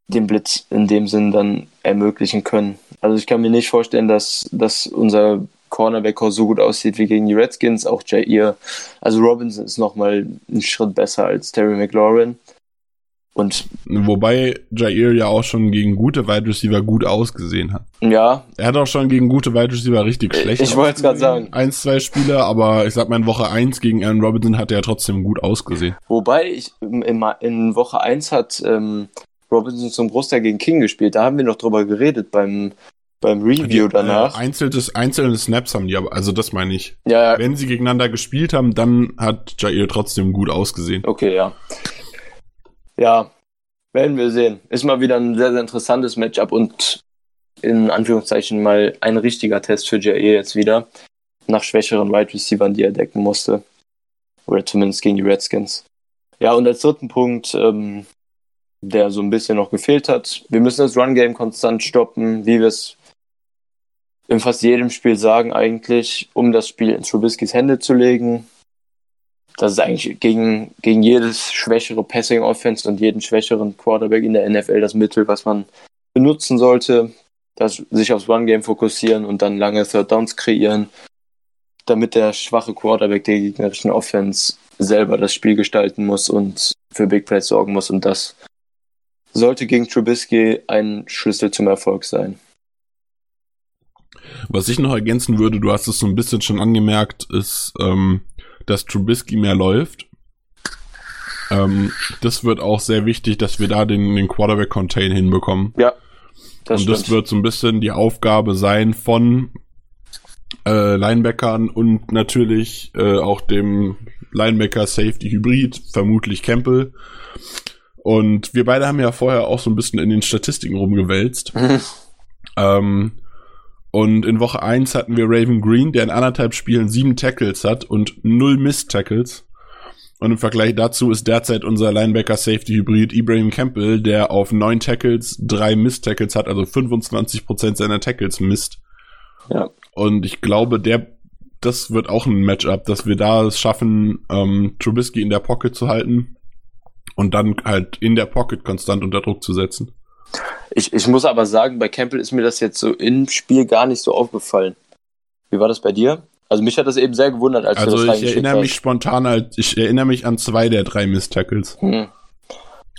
den Blitz in dem Sinn dann ermöglichen können. Also ich kann mir nicht vorstellen, dass, dass unser cornerback so gut aussieht wie gegen die Redskins. Auch Jair, also Robinson ist nochmal einen Schritt besser als Terry McLaurin. Und Wobei Jair ja auch schon gegen gute Wide Receiver gut ausgesehen hat. Ja. Er hat auch schon gegen gute Wide Receiver richtig schlecht Ich wollte es gerade sagen. Eins, zwei Spiele, aber ich sag mal, in Woche eins gegen Aaron Robinson hat er trotzdem gut ausgesehen. Wobei, ich, in, in Woche eins hat ähm, Robinson zum Großteil gegen King gespielt. Da haben wir noch drüber geredet beim, beim Review Die, danach. Äh, einzelnes, einzelne Snaps haben die, aber also das meine ich. ja, ja, Wenn sie gegeneinander gespielt haben, dann hat Jair trotzdem gut ausgesehen. okay, ja. Ja, werden wir sehen. Ist mal wieder ein sehr, sehr interessantes Matchup und in Anführungszeichen mal ein richtiger Test für Jair jetzt wieder. Nach schwächeren Wide Receivern, die er decken musste. Oder zumindest gegen die Redskins. Ja, und als dritten Punkt, ähm, der so ein bisschen noch gefehlt hat. Wir müssen das Run-Game konstant stoppen, wie wir es in fast jedem Spiel sagen eigentlich, um das Spiel in Trubiskys Hände zu legen. Das ist eigentlich gegen, gegen jedes schwächere Passing-Offense und jeden schwächeren Quarterback in der NFL das Mittel, was man benutzen sollte. Das, sich aufs Run-Game fokussieren und dann lange Third Downs kreieren, damit der schwache Quarterback der gegnerischen Offense selber das Spiel gestalten muss und für Big Plays sorgen muss. Und das sollte gegen Trubisky ein Schlüssel zum Erfolg sein. Was ich noch ergänzen würde, du hast es so ein bisschen schon angemerkt, ist, ähm, dass Trubisky mehr läuft. Ähm, das wird auch sehr wichtig, dass wir da den, den Quarterback-Contain hinbekommen. Ja, das und das stimmt. wird so ein bisschen die Aufgabe sein von äh, Linebackern und natürlich äh, auch dem Linebacker Safety Hybrid, vermutlich Campbell. Und wir beide haben ja vorher auch so ein bisschen in den Statistiken rumgewälzt. ähm, und in Woche 1 hatten wir Raven Green, der in anderthalb Spielen sieben Tackles hat und null Miss-Tackles. Und im Vergleich dazu ist derzeit unser Linebacker-Safety-Hybrid Ibrahim Campbell, der auf neun Tackles drei Miss-Tackles hat, also 25% seiner Tackles misst. Ja. Und ich glaube, der, das wird auch ein Matchup, dass wir da es schaffen, ähm, Trubisky in der Pocket zu halten und dann halt in der Pocket konstant unter Druck zu setzen. Ich, ich muss aber sagen, bei Campbell ist mir das jetzt so im Spiel gar nicht so aufgefallen. Wie war das bei dir? Also mich hat das eben sehr gewundert, als du das Also ich erinnere mich hast. spontan halt, ich erinnere mich an zwei der drei Miss-Tackles. Hm.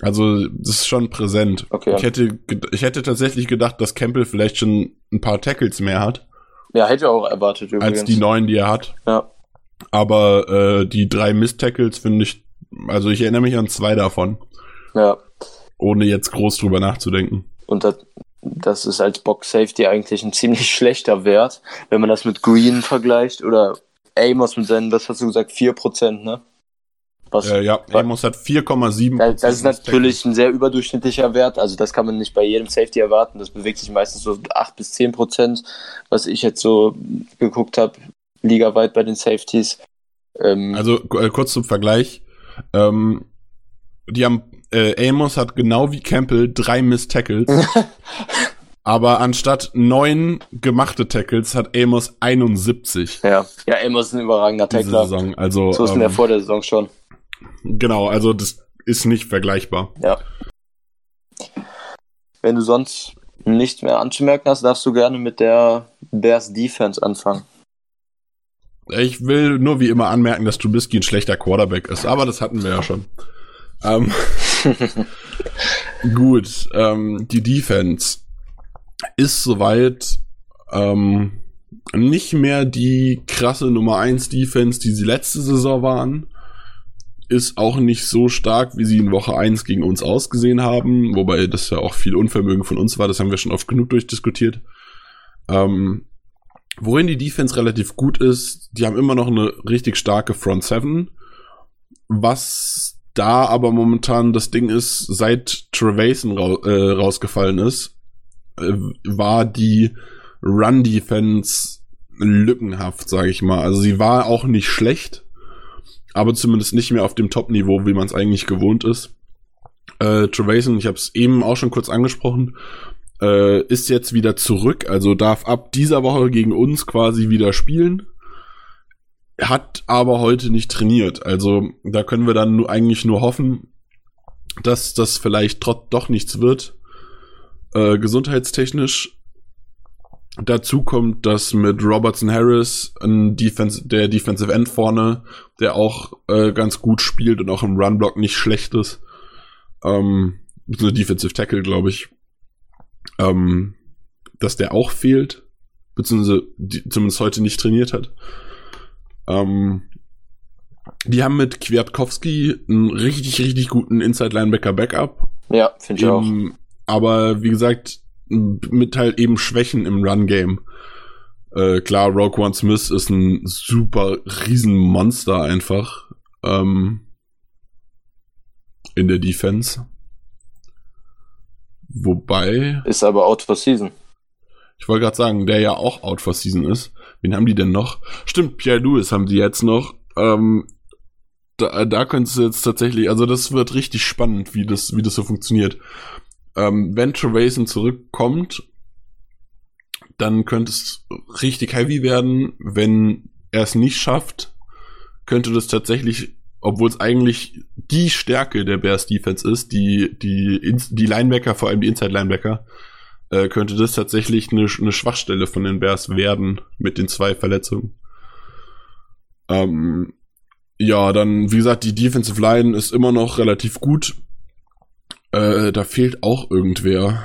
Also, das ist schon präsent. Okay. Ich hätte, ich hätte tatsächlich gedacht, dass Campbell vielleicht schon ein paar Tackles mehr hat, Ja, hätte ich auch erwartet übrigens. als die neun, die er hat. Ja. Aber äh, die drei Miss-Tackles finde ich, also ich erinnere mich an zwei davon, Ja. Ohne jetzt groß drüber nachzudenken. Und das, das ist als Box Safety eigentlich ein ziemlich schlechter Wert, wenn man das mit Green vergleicht oder Amos mit seinen, was hast du gesagt, 4%, ne? Was, Äh, ja, wa- Amos hat 4,7. das, das ist natürlich ein sehr überdurchschnittlicher Wert, also das kann man nicht bei jedem Safety erwarten. Das bewegt sich meistens so 8 bis 10 Prozent, was ich jetzt so geguckt habe, ligaweit bei den Safeties. Ähm, Also äh, kurz zum Vergleich. Ähm, die haben, äh, Amos hat genau wie Campbell drei Miss-Tackles. aber anstatt neun gemachte Tackles hat Amos 71 ja. ja, Amos ist ein überragender diese Tackler. Saison. Also So ist er ähm, vor der Saison schon. genau, also das ist nicht vergleichbar. Ja. Wenn du sonst nichts mehr anzumerken hast, darfst du gerne mit der Bears Defense anfangen. Ich will nur wie immer anmerken, dass Trubisky ein schlechter Quarterback ist, aber das hatten wir ja schon. Ähm, gut, ähm, die Defense ist soweit ähm, nicht mehr die krasse Nummer 1 Defense, die sie letzte Saison waren. Ist auch nicht so stark, wie sie in Woche 1 gegen uns ausgesehen haben, wobei das ja auch viel Unvermögen von uns war, das haben wir schon oft genug durchdiskutiert. Ähm, Worin die Defense relativ gut ist, die haben immer noch eine richtig starke Front Seven. Was da aber momentan das Ding ist, seit Trevason ra äh, rausgefallen ist, äh, war die Run Defense lückenhaft, sage ich mal. Also sie war auch nicht schlecht, aber zumindest nicht mehr auf dem Top-Niveau, wie man es eigentlich gewohnt ist. Äh, Trevason, ich habe es eben auch schon kurz angesprochen, äh, ist jetzt wieder zurück, also darf ab dieser Woche gegen uns quasi wieder spielen. Hat aber heute nicht trainiert. Also da können wir dann nur, eigentlich nur hoffen, dass das vielleicht trotz doch nichts wird. Äh, gesundheitstechnisch. Dazu kommt, dass mit Robertson Harris ein Defense, der Defensive End vorne, der auch äh, ganz gut spielt und auch im Runblock nicht schlecht ist. Ähm, so Defensive Tackle, glaube ich ähm, dass der auch fehlt, beziehungsweise die, zumindest heute nicht trainiert hat. Ähm, die haben mit Kwiatkowski einen richtig, richtig guten Inside-Linebacker-Backup. Ja, finde ich auch. Aber wie gesagt, mit halt eben Schwächen im Run-Game. Äh, klar, Rogue One Smith ist ein super Riesenmonster einfach. Ähm, in der Defense. Wobei, Ist aber out for season. ich wollte gerade sagen, der ja auch out for season ist. Wen haben die denn noch? Stimmt, Pierre Lewis haben die jetzt noch. Ähm, da, da könntest du jetzt tatsächlich, also das wird richtig spannend, wie das, wie das so funktioniert. Ähm, wenn Trevason zurückkommt, dann könnte es richtig heavy werden. Wenn er es nicht schafft, könnte das tatsächlich, obwohl es eigentlich die Stärke der Bears Defense ist, die, die, die Linebacker, vor allem die Inside Linebacker, äh, könnte das tatsächlich eine, eine Schwachstelle von den Bears werden mit den zwei Verletzungen. Ähm, ja, dann, wie gesagt, die Defensive Line ist immer noch relativ gut. Äh, da fehlt auch irgendwer.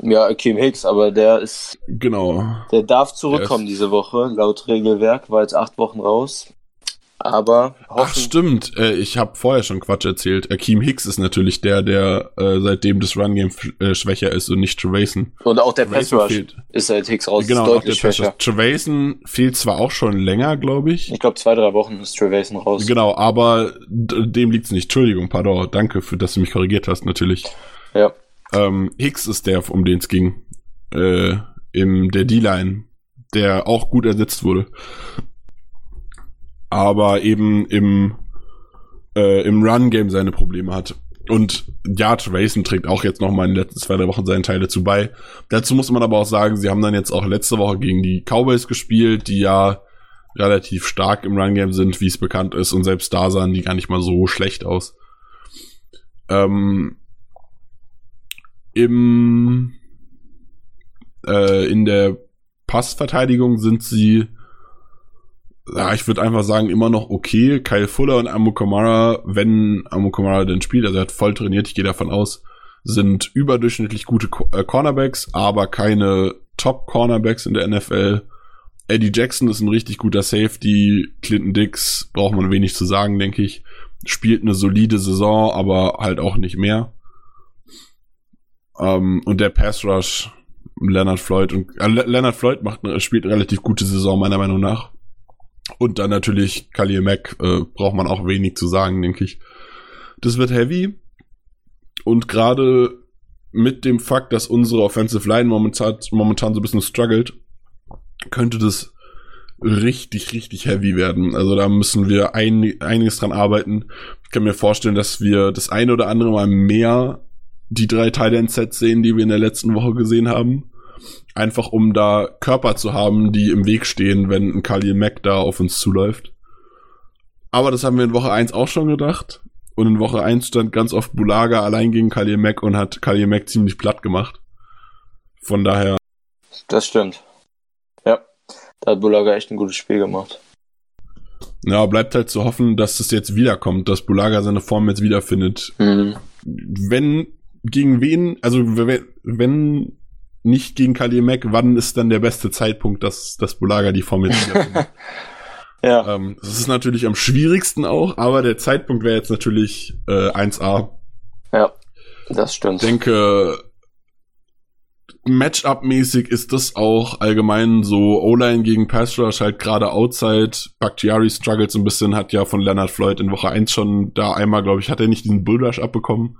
Ja, Akeem Hicks, aber der ist, Genau. der darf zurückkommen Der diese Woche, laut Regelwerk, war jetzt acht Wochen raus. Aber Ach, stimmt. Äh, ich habe vorher schon Quatsch erzählt. Akeem Hicks ist natürlich der, der äh, seitdem das Run-Game f- äh, schwächer ist und nicht Trevason. und auch der Pass Rush fehlt. ist seit Hicks raus, Genau, ist auch der deutlich schwächer. Trevason fehlt zwar auch schon länger, glaube ich. Ich glaube, zwei, drei Wochen ist Trevason raus. Genau, aber dem liegt's nicht. Entschuldigung, pardon. Danke, für dass du mich korrigiert hast, natürlich. Ja. Ähm, Hicks ist der, um den es ging. Äh, im der D-Line, der auch gut ersetzt wurde. Aber eben im, äh, im Run-Game seine Probleme hat. Und ja, Trayson trägt auch jetzt noch mal in den letzten zwei, drei Wochen seinen Teil dazu bei. Dazu muss man aber auch sagen, sie haben dann jetzt auch letzte Woche gegen die Cowboys gespielt, die ja relativ stark im Run-Game sind, wie es bekannt ist. Und selbst da sahen die gar nicht mal so schlecht aus. Ähm, Im äh, in der Passverteidigung sind sie ja, ich würde einfach sagen, immer noch okay. Kyle Fuller und Amu Kamara, wenn Amu Kamara denn spielt, also er hat voll trainiert, ich gehe davon aus, sind überdurchschnittlich gute äh, Cornerbacks, aber keine Top-Cornerbacks in der NFL. Eddie Jackson ist ein richtig guter Safety. Clinton Dix braucht man wenig zu sagen, denke ich. Spielt eine solide Saison, aber halt auch nicht mehr. Ähm, und der Pass Rush, Leonard Floyd und äh, Leonard Floyd macht spielt eine relativ gute Saison meiner Meinung nach. Und dann natürlich Khalil Mack äh, braucht man auch wenig zu sagen, denke ich. Das wird heavy. Und gerade mit dem Fakt, dass unsere Offensive Line momentan, momentan so ein bisschen struggelt, könnte das richtig, richtig heavy werden. Also da müssen wir ein, einiges dran arbeiten. Ich kann mir vorstellen, dass wir das eine oder andere Mal mehr die drei Tight-End-Sets sehen, die wir in der letzten Woche gesehen haben. Einfach um da Körper zu haben, die im Weg stehen, wenn ein Khalil Mack da auf uns zuläuft. Aber das haben wir in Woche 1 auch schon gedacht. Und in Woche 1 stand ganz oft Bulaga allein gegen Khalil Mack und hat Khalil Mack ziemlich platt gemacht. Von daher. Das stimmt. Ja, da hat Bulaga echt ein gutes Spiel gemacht. Ja, bleibt halt zu hoffen, dass es jetzt wiederkommt, dass Bulaga seine Form jetzt wiederfindet. Mhm. Wenn, gegen wen, also wenn nicht gegen Khalil Mack, wann ist dann der beste Zeitpunkt, dass, dass Bulaga die Form jetzt wiederfindet? Ja. Ähm, das ist natürlich am schwierigsten auch, aber der Zeitpunkt wäre jetzt natürlich äh, 1A. Ja, das stimmt. Ich denke, Matchup-mäßig ist das auch allgemein so O-Line gegen Pass Rush halt gerade Outside. Bakhtiari struggles ein bisschen, hat ja von Leonard Floyd in Woche 1 schon da einmal, glaube ich, hat er nicht diesen Bullrush abbekommen.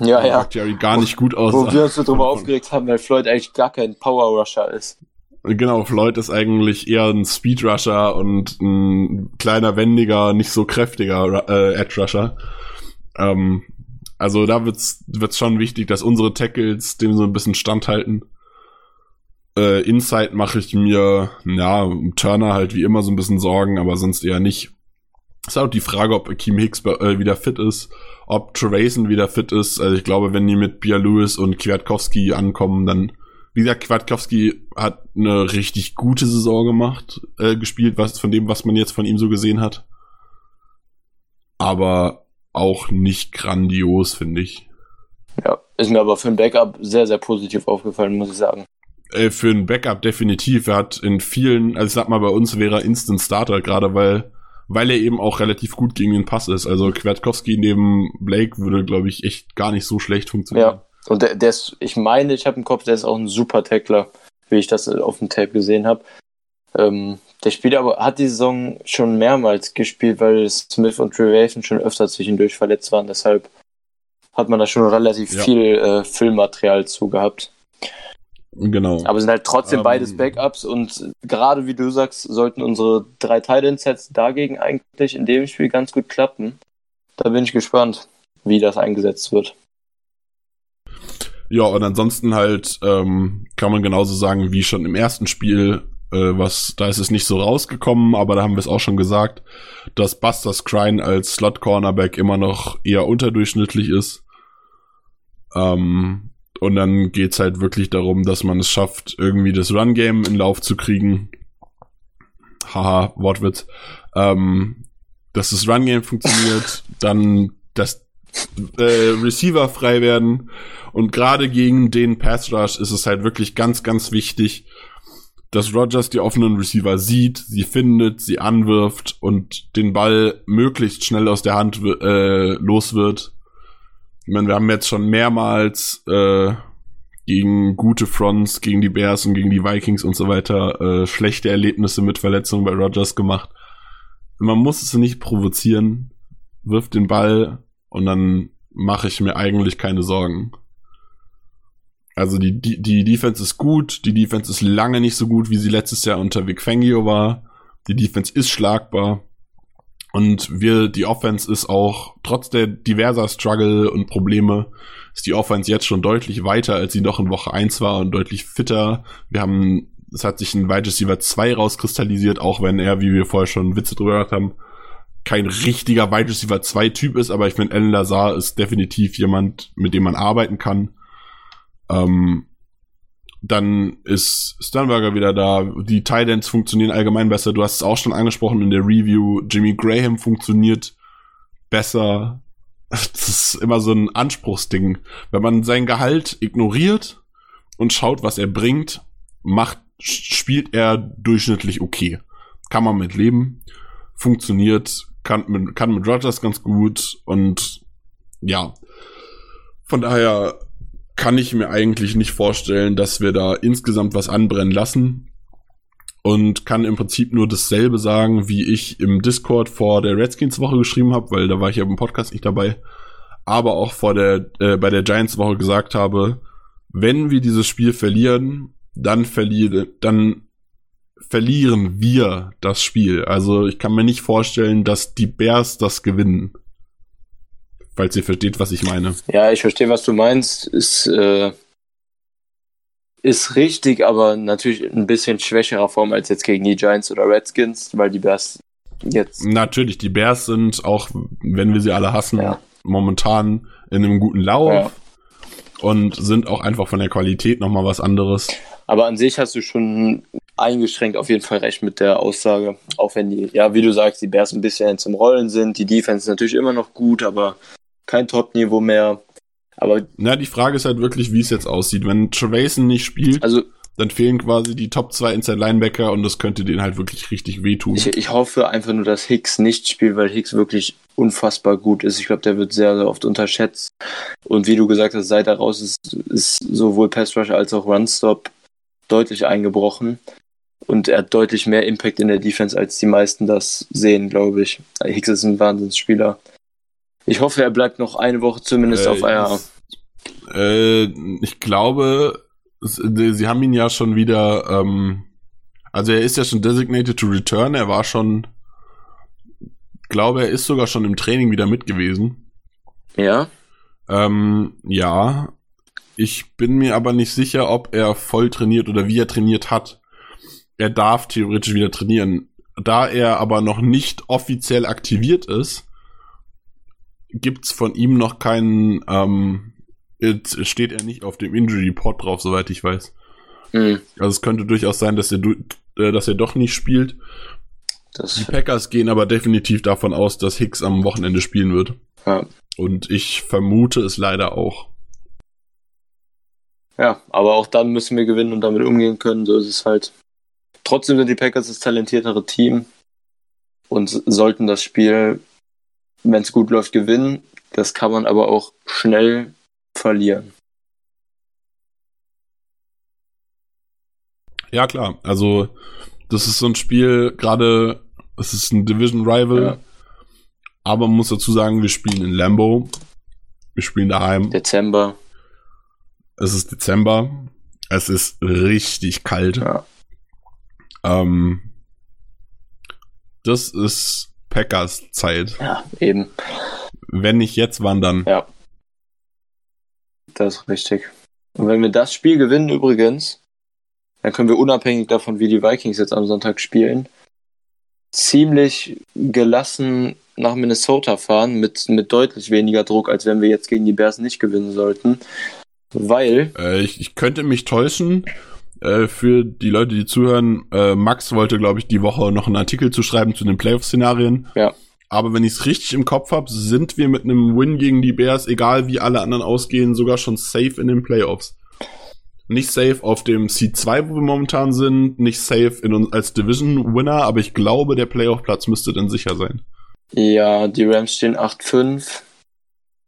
Ja, ja. Bakhtiari gar nicht gut aus. Wo wir uns so drüber aufgeregt haben, weil Floyd eigentlich gar kein Power Rusher ist. Genau, Floyd ist eigentlich eher ein Speedrusher und ein kleiner, wendiger, nicht so kräftiger äh, Edge Rusher. Ähm, also da wird's, wird's schon wichtig, dass unsere Tackles dem so ein bisschen standhalten. Äh, Inside mache ich mir, ja, um Turner halt wie immer so ein bisschen Sorgen, aber sonst eher nicht. Ist auch die Frage, ob Akeem Hicks äh, wieder fit ist, ob Trevason wieder fit ist. Also ich glaube, wenn die mit Bia Lewis und Kwiatkowski ankommen, dann wie gesagt, Kwiatkowski hat eine richtig gute Saison gemacht, äh, gespielt, was von dem, was man jetzt von ihm so gesehen hat. Aber auch nicht grandios, finde ich. Ja, ist mir aber für ein Backup sehr, sehr positiv aufgefallen, muss ich sagen. Äh, für ein Backup definitiv. Er hat in vielen, also ich sag mal, bei uns wäre er Instant Starter, gerade weil, weil er eben auch relativ gut gegen den Pass ist. Also Kwiatkowski neben Blake würde, glaube ich, echt gar nicht so schlecht funktionieren. Ja, und der, der ist, ich meine, ich habe im Kopf, der ist auch ein super Tackler, wie ich das auf dem Tape gesehen habe. Ähm, der Spieler aber hat die Saison schon mehrmals gespielt, weil Smith und Trevathan schon öfter zwischendurch verletzt waren. Deshalb hat man da schon relativ ja. viel äh, Filmmaterial zu gehabt. Genau. Aber sind halt trotzdem ähm, beides Backups und gerade wie du sagst, sollten unsere drei Titan-Sets dagegen eigentlich in dem Spiel ganz gut klappen. Da bin ich gespannt, wie das eingesetzt wird. Ja, und ansonsten halt ähm, kann man genauso sagen wie schon im ersten Spiel, äh, was da ist es nicht so rausgekommen, aber da haben wir es auch schon gesagt, dass Buster Scrine als Slot Cornerback immer noch eher unterdurchschnittlich ist. Ähm, und dann geht's halt wirklich darum, dass man es schafft, irgendwie das Run Game in Lauf zu kriegen. Haha, Wortwitz. Ähm, dass das Run Game funktioniert, dann dass äh, Receiver frei werden. Und gerade gegen den Pass Rush ist es halt wirklich ganz, ganz wichtig, dass Rogers die offenen Receiver sieht, sie findet, sie anwirft und den Ball möglichst schnell aus der Hand äh, los wird. Ich meine, wir haben jetzt schon mehrmals äh, gegen gute Fronts, gegen die Bears und gegen die Vikings und so weiter äh, schlechte Erlebnisse mit Verletzungen bei Rogers gemacht. Man muss es nicht provozieren, wirft den Ball und dann mache ich mir eigentlich keine Sorgen. Also die, die, die Defense ist gut, die Defense ist lange nicht so gut, wie sie letztes Jahr unter Vic Fangio war. Die Defense ist schlagbar. Und wir, die Offense ist auch, trotz der diverser Struggle und Probleme, ist die Offense jetzt schon deutlich weiter, als sie noch in Woche 1 war und deutlich fitter. Wir haben, es hat sich ein Wide Receiver 2 rauskristallisiert, auch wenn er, wie wir vorher schon Witze drüber gehört haben, kein richtiger Wide Receiver 2 Typ ist, aber ich finde, Alan Lazar ist definitiv jemand, mit dem man arbeiten kann. Ähm, dann ist Sternberger wieder da. Die Titans funktionieren allgemein besser. Du hast es auch schon angesprochen in der Review. Jimmy Graham funktioniert besser. Das ist immer so ein Anspruchsding. Wenn man sein Gehalt ignoriert und schaut, was er bringt, macht, spielt er durchschnittlich okay. Kann man mit leben. Funktioniert, kann mit, kann mit Rogers ganz gut und ja. Von daher kann ich mir eigentlich nicht vorstellen, dass wir da insgesamt was anbrennen lassen. Und kann im Prinzip nur dasselbe sagen, wie ich im Discord vor der Redskins-Woche geschrieben habe, weil da war ich ja im Podcast nicht dabei. Aber auch vor der, äh, bei der Giants-Woche gesagt habe, wenn wir dieses Spiel verlieren, dann verliere, dann verlieren wir das Spiel. Also ich kann mir nicht vorstellen, dass die Bears das gewinnen falls ihr versteht, was ich meine. Ja, ich verstehe, was du meinst. Ist, äh, ist richtig, aber natürlich ein bisschen schwächerer Form als jetzt gegen die Giants oder Redskins, weil die Bears jetzt. Natürlich, die Bears sind auch, wenn wir sie alle hassen, ja. momentan in einem guten Lauf ja. und sind auch einfach von der Qualität nochmal was anderes. Aber an sich hast du schon eingeschränkt auf jeden Fall recht mit der Aussage. Auch wenn die, ja, wie du sagst, die Bears ein bisschen zum Rollen sind. Die Defense ist natürlich immer noch gut, aber kein Top-Niveau mehr. Aber Na, die Frage ist halt wirklich, wie es jetzt aussieht. Wenn Trevason nicht spielt, also, dann fehlen quasi die Top 2 Inside Linebacker und das könnte denen halt wirklich richtig wehtun. Ich, ich hoffe einfach nur, dass Hicks nicht spielt, weil Hicks wirklich unfassbar gut ist. Ich glaube, der wird sehr, sehr oft unterschätzt. Und wie du gesagt hast, seit er raus ist, ist sowohl Pass Rush als auch Run Stop deutlich eingebrochen. Und er hat deutlich mehr Impact in der Defense, als die meisten das sehen, glaube ich. Hicks ist ein Wahnsinnsspieler. Ich hoffe, er bleibt noch eine Woche zumindest äh, auf IR. Äh, ich glaube, sie haben ihn ja schon wieder, ähm, also er ist ja schon designated to return, er war schon, glaube, er ist sogar schon im Training wieder mit gewesen. Ja. Ähm, ja. Ich bin mir aber nicht sicher, ob er voll trainiert oder wie er trainiert hat. Er darf theoretisch wieder trainieren. Da er aber noch nicht offiziell aktiviert ist, gibt's von ihm noch keinen, ähm, jetzt steht er nicht auf dem Injury Report drauf, soweit ich weiß. Mhm. Also es könnte durchaus sein, dass er, äh, dass er doch nicht spielt. Das die Packers gehen aber definitiv davon aus, dass Hicks am Wochenende spielen wird. Ja. Und ich vermute es leider auch. Ja, aber auch dann müssen wir gewinnen und damit umgehen können. So ist es halt. Trotzdem sind die Packers das talentiertere Team und sollten das Spiel wenn es gut läuft, gewinnen. Das kann man aber auch schnell verlieren. Ja, klar. Also, das ist so ein Spiel, gerade, es ist ein Division Rival. Ja. Aber man muss dazu sagen, wir spielen in Lambo. Wir spielen daheim. Dezember. Es ist Dezember. Es ist richtig kalt. Ja. Ähm, das ist Packers Zeit. Ja, eben. Wenn nicht jetzt, wann dann? Ja. Das ist richtig. Und wenn wir das Spiel gewinnen übrigens, dann können wir unabhängig davon, wie die Vikings jetzt am Sonntag spielen, ziemlich gelassen nach Minnesota fahren mit, mit deutlich weniger Druck, als wenn wir jetzt gegen die Bears nicht gewinnen sollten. Weil. Äh, ich, ich könnte mich täuschen, äh, für die Leute, die zuhören, äh, Max wollte, glaube ich, die Woche noch einen Artikel zu schreiben zu den Playoff-Szenarien. Ja. Aber wenn ich es richtig im Kopf habe, sind wir mit einem Win gegen die Bears, egal wie alle anderen ausgehen, sogar schon safe in den Playoffs. Nicht safe auf dem C2, wo wir momentan sind, nicht safe in als Division-Winner, aber ich glaube, der Playoff-Platz müsste dann sicher sein. Ja, die Rams stehen 8-5.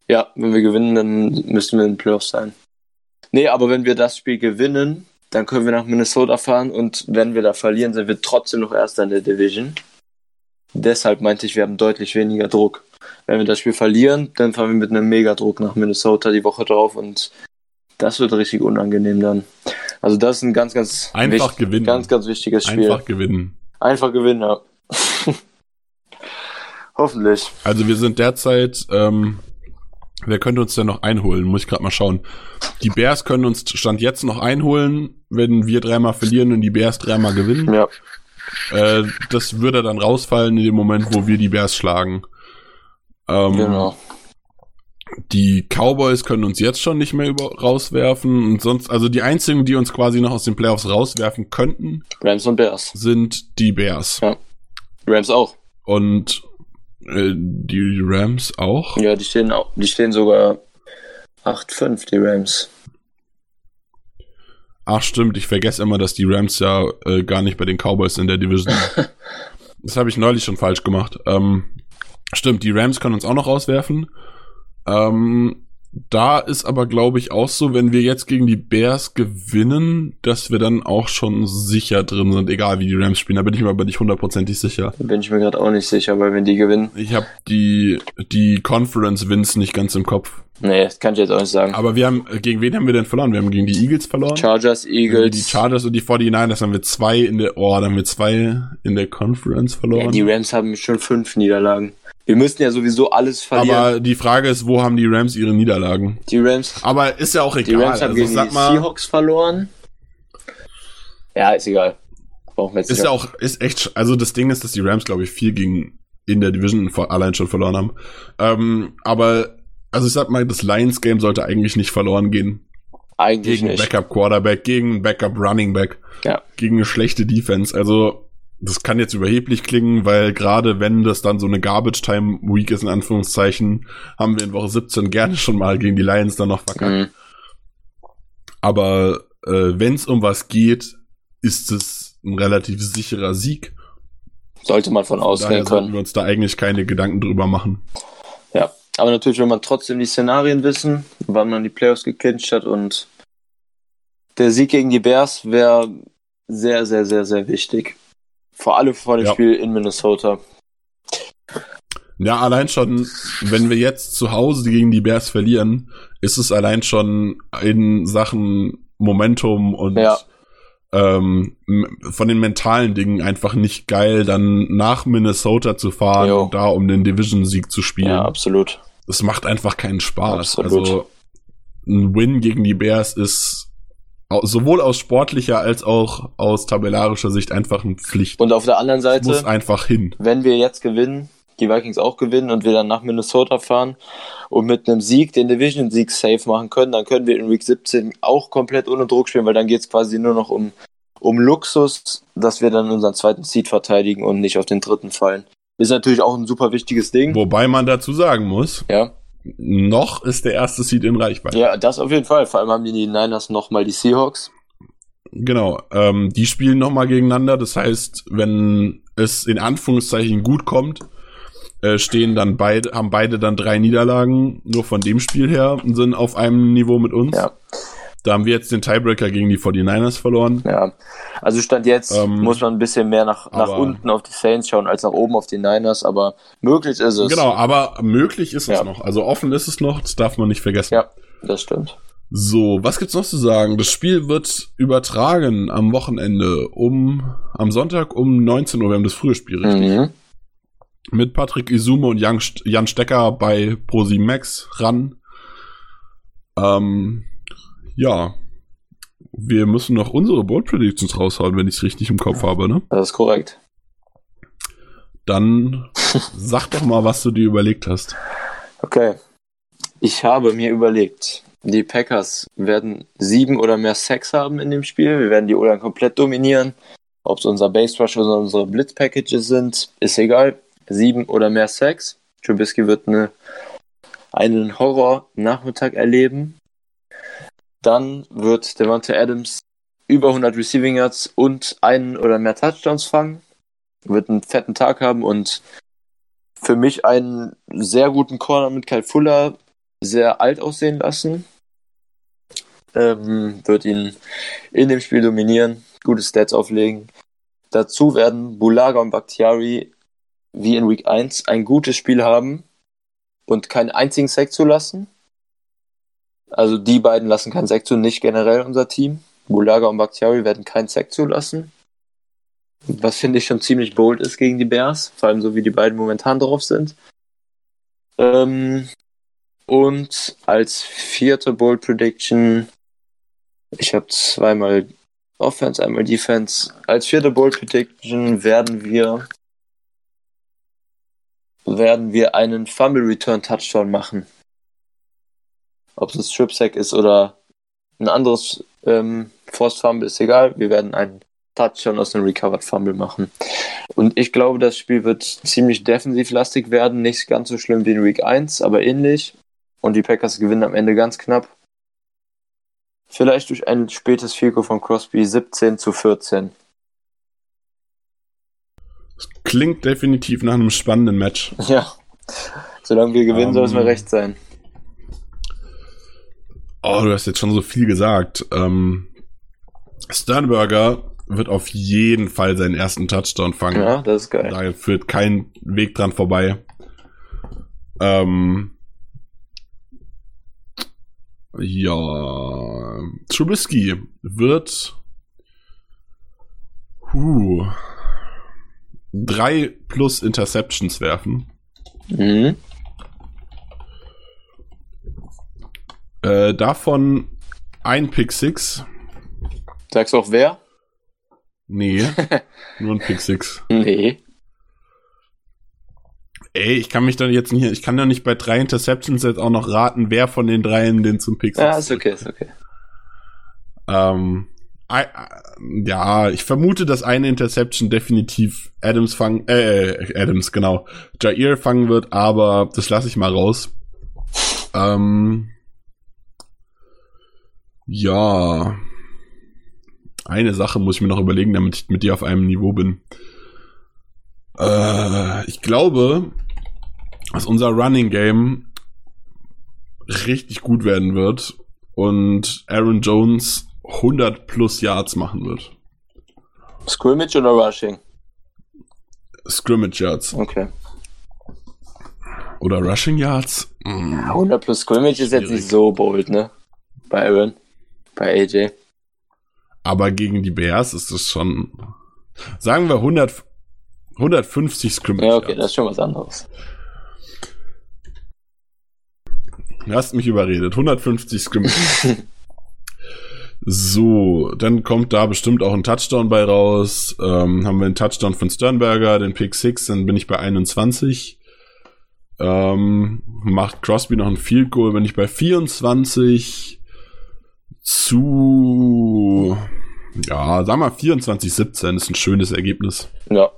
Ja, wenn wir gewinnen, dann müssten wir in den Playoffs sein. Nee, aber wenn wir das Spiel gewinnen, dann können wir nach Minnesota fahren und wenn wir da verlieren, sind wir trotzdem noch Erster in der Division. Deshalb meinte ich, wir haben deutlich weniger Druck. Wenn wir das Spiel verlieren, dann fahren wir mit einem Megadruck nach Minnesota die Woche drauf und das wird richtig unangenehm dann. Also das ist ein ganz, ganz einfach wichtig, gewinnen. Ganz, ganz wichtiges Spiel. Einfach gewinnen. Einfach gewinnen, ja. Hoffentlich. Also wir sind derzeit ähm, Wer könnte uns denn noch einholen? Muss ich gerade mal schauen. Die Bears können uns Stand jetzt noch einholen, wenn wir dreimal verlieren und die Bears dreimal gewinnen. Ja. Äh, das würde dann rausfallen in dem Moment, wo wir die Bears schlagen. Ähm, genau. Die Cowboys können uns jetzt schon nicht mehr über rauswerfen und sonst, also die einzigen, die uns quasi noch aus den Playoffs rauswerfen könnten, Rams und Bears. sind die Bears. Ja. Rams auch. Und äh, die Rams auch. Ja, die stehen auch, die stehen sogar 8-5, die Rams. Ach stimmt, ich vergesse immer, dass die Rams ja äh, gar nicht bei den Cowboys in der Division sind. das habe ich neulich schon falsch gemacht. Ähm, stimmt, die Rams können uns auch noch rauswerfen. Ähm, da ist aber, glaube ich, auch so, wenn wir jetzt gegen die Bears gewinnen, dass wir dann auch schon sicher drin sind, egal wie die Rams spielen. Da bin ich mir aber nicht hundertprozentig sicher. Da bin ich mir gerade auch nicht sicher, weil wenn die gewinnen. Ich habe die, die Conference-Wins nicht ganz im Kopf. Nee, das kann ich jetzt auch nicht sagen. Aber wir haben, äh, gegen wen haben wir denn verloren? Wir haben gegen die Eagles verloren. Chargers, Eagles. Die Chargers und die 49ers haben wir zwei in der, oh, da haben wir zwei in der Conference verloren. ja, die Rams haben schon fünf Niederlagen. Wir müssten ja sowieso alles verlieren. Aber die Frage ist, wo haben die Rams ihre Niederlagen? die Rams, Aber ist ja auch die egal. Rams haben also gegen die mal, Seahawks verloren. Ja, ist egal. Brauchen wir jetzt ist ja auch, ist echt, also das Ding ist, dass die Rams, glaube ich, viel gegen in der Division allein schon verloren haben. Ähm, aber, also ich sag mal, das Lions-Game sollte eigentlich nicht verloren gehen. eigentlich Gegen nicht. Backup Quarterback, gegen Backup Running Back, Ja. gegen eine schlechte Defense. Also, das kann jetzt überheblich klingen, weil gerade wenn das dann so eine Garbage Time Week ist, in Anführungszeichen, haben wir in Woche 17 gerne schon mal gegen die Lions dann noch verkackt. Mhm. Aber äh, wenn es um was geht, ist es ein relativ sicherer Sieg. Sollte man von ausgehen sollten können. wir uns da eigentlich keine Gedanken drüber machen. Ja. Aber natürlich will man trotzdem die Szenarien wissen, wann man die Playoffs geclincht hat und der Sieg gegen die Bears wäre sehr, sehr, sehr, sehr wichtig. Vor allem vor dem Ja. Spiel in Minnesota. Ja, allein schon, wenn wir jetzt zu Hause gegen die Bears verlieren, ist es allein schon in Sachen Momentum und Ja. ähm, von den mentalen Dingen einfach nicht geil, dann nach Minnesota zu fahren Jo. und da um den Division-Sieg zu spielen. Ja, absolut. Das macht einfach keinen Spaß. Absolut. Also ein Win gegen die Bears ist sowohl aus sportlicher als auch aus tabellarischer Sicht einfach eine Pflicht. Und auf der anderen Es muss Seite, einfach hin. wenn wir jetzt gewinnen, die Vikings auch gewinnen und wir dann nach Minnesota fahren und mit einem Sieg den Division-Sieg safe machen können, dann können wir in Week 17 auch komplett ohne Druck spielen, weil dann geht es quasi nur noch um, um Luxus, dass wir dann unseren zweiten Seed verteidigen und nicht auf den dritten fallen. Ist natürlich auch ein super wichtiges Ding. Wobei man dazu sagen muss, Ja. Noch ist der erste Seed in Reichweite. ja, das auf jeden Fall. Vor allem haben die, Niners nochmal die Seahawks. Genau, ähm, die spielen nochmal gegeneinander. Das heißt, wenn es in Anführungszeichen gut kommt, äh, stehen dann beide, haben beide dann drei Niederlagen nur von dem Spiel her und sind auf einem Niveau mit uns. Ja. Da haben wir jetzt den Tiebreaker gegen die 49ers verloren. Ja. Also Stand jetzt Ähm, muss man ein bisschen mehr nach, nach aber- unten auf die Saints schauen als nach oben auf die Niners, aber möglich ist es. Genau, aber möglich ist es Ja. noch. Also offen ist es noch, das darf man nicht vergessen. Ja, das stimmt. So, was gibt's noch zu sagen? Das Spiel wird übertragen am Wochenende um, am Sonntag um 19 Uhr. Wir haben das frühe Spiel, richtig? Mhm. Mit Patrick Isume und Jan, St- Jan Stecker bei Prosi Max ran. Ähm, ja. Wir müssen noch unsere Board Predictions raushauen, wenn ich es richtig im Kopf habe, ne? Das ist korrekt. Dann sag doch mal, was du dir überlegt hast. Okay. Ich habe mir überlegt, die Packers werden sieben oder mehr Sacks haben in dem Spiel. Wir werden die O-Line komplett dominieren. Ob es unser Base Rush oder unsere Blitz Packages sind, ist egal. Sieben oder mehr Sacks. Trubisky wird eine, einen Horror-Nachmittag erleben. Dann wird Devonta Adams über 100 Receiving Yards und einen oder mehr Touchdowns fangen. Wird einen fetten Tag haben und für mich einen sehr guten Corner mit Kyle Fuller sehr alt aussehen lassen. Ähm, wird ihn in dem Spiel dominieren, gute Stats auflegen. Dazu werden Bulaga und Bakhtiari wie in Week 1 ein gutes Spiel haben und keinen einzigen Sack zulassen. Also die beiden lassen keinen Sack zu, nicht generell unser Team. Bulaga und Bakhtiari werden keinen Sack zulassen. Was finde ich schon ziemlich bold ist gegen die Bears, vor allem so wie die beiden momentan drauf sind. Ähm, und als vierte Bold Prediction, ich habe zweimal Offense, einmal Defense. Als vierte Bold Prediction werden wir werden wir einen Fumble Return Touchdown machen. Ob es ein Strip Sack ist oder ein anderes ähm, Forced Fumble, ist egal. Wir werden einen Touchdown aus einem Recovered Fumble machen. Und ich glaube, das Spiel wird ziemlich defensivlastig werden. Nicht ganz so schlimm wie in Week 1, aber ähnlich. Und die Packers gewinnen am Ende ganz knapp. Vielleicht durch ein spätes Fico von Crosby 17 zu 14. Das klingt definitiv nach einem spannenden Match. Ja. Solange wir gewinnen, um, soll es mir ähm. recht sein. Oh, du hast jetzt schon so viel gesagt. Ähm, Sternberger wird auf jeden Fall seinen ersten Touchdown fangen. Ja, das ist geil. Da führt kein Weg dran vorbei. Ähm, ja, Trubisky wird huh, drei plus Interceptions werfen. Mhm. Äh, davon ein Pick 6. Sagst du auch wer? Nee, nur ein Pick 6. Nee. Ey, ich kann mich dann jetzt nicht, ich kann ja nicht bei drei Interceptions jetzt auch noch raten, wer von den dreien den zum Pick 6 Ja, ist okay, ist okay. Ähm, ja, ich vermute, dass eine Interception definitiv Adams fangen, äh, Adams, genau, Jair fangen wird, aber das lasse ich mal raus. Ähm, ja, eine Sache muss ich mir noch überlegen, damit ich mit dir auf einem Niveau bin. Äh, ich glaube, dass unser Running Game richtig gut werden wird und Aaron Jones 100 plus Yards machen wird. Scrimmage oder Rushing? Scrimmage Yards. Okay. Oder Rushing Yards? Mm. 100 plus Scrimmage ist jetzt nicht so bold, ne? Bei Aaron. Bei AJ. Aber gegen die Bears ist das schon, sagen wir 100, 150 Scrimmage. Ja, okay, das ist schon was anderes. Du hast mich überredet. 150 Scrimmage. So, dann kommt da bestimmt auch ein Touchdown bei raus. Ähm, haben wir einen Touchdown von Sternberger, den Pick 6, dann bin ich bei 21. Ähm, macht Crosby noch ein Field Goal, bin ich bei 24 zu, ja, sag mal 24, 17 ist ein schönes Ergebnis. Ja.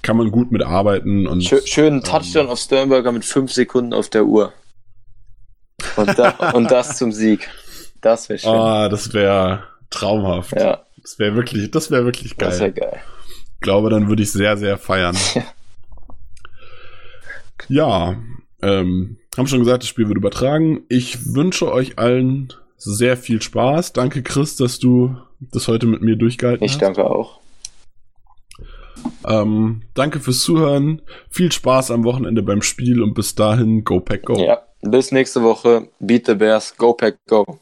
Kann man gut mitarbeiten und. Schön, schönen Touchdown ähm, auf Sternberger mit 5 Sekunden auf der Uhr. Und, da, und das zum Sieg. Das wäre schön. Ah, das wäre traumhaft. Ja. Das wäre wirklich, das wäre wirklich geil. Das wäre geil. Ich glaube, dann würde ich sehr, sehr feiern. ja, ähm, haben schon gesagt, das Spiel wird übertragen. Ich wünsche euch allen sehr viel Spaß. Danke, Chris, dass du das heute mit mir durchgehalten ich hast. Ich danke auch. Ähm, danke fürs Zuhören. Viel Spaß am Wochenende beim Spiel und bis dahin, go Pack Go. Ja, bis nächste Woche. Beat the Bears, go Pack Go.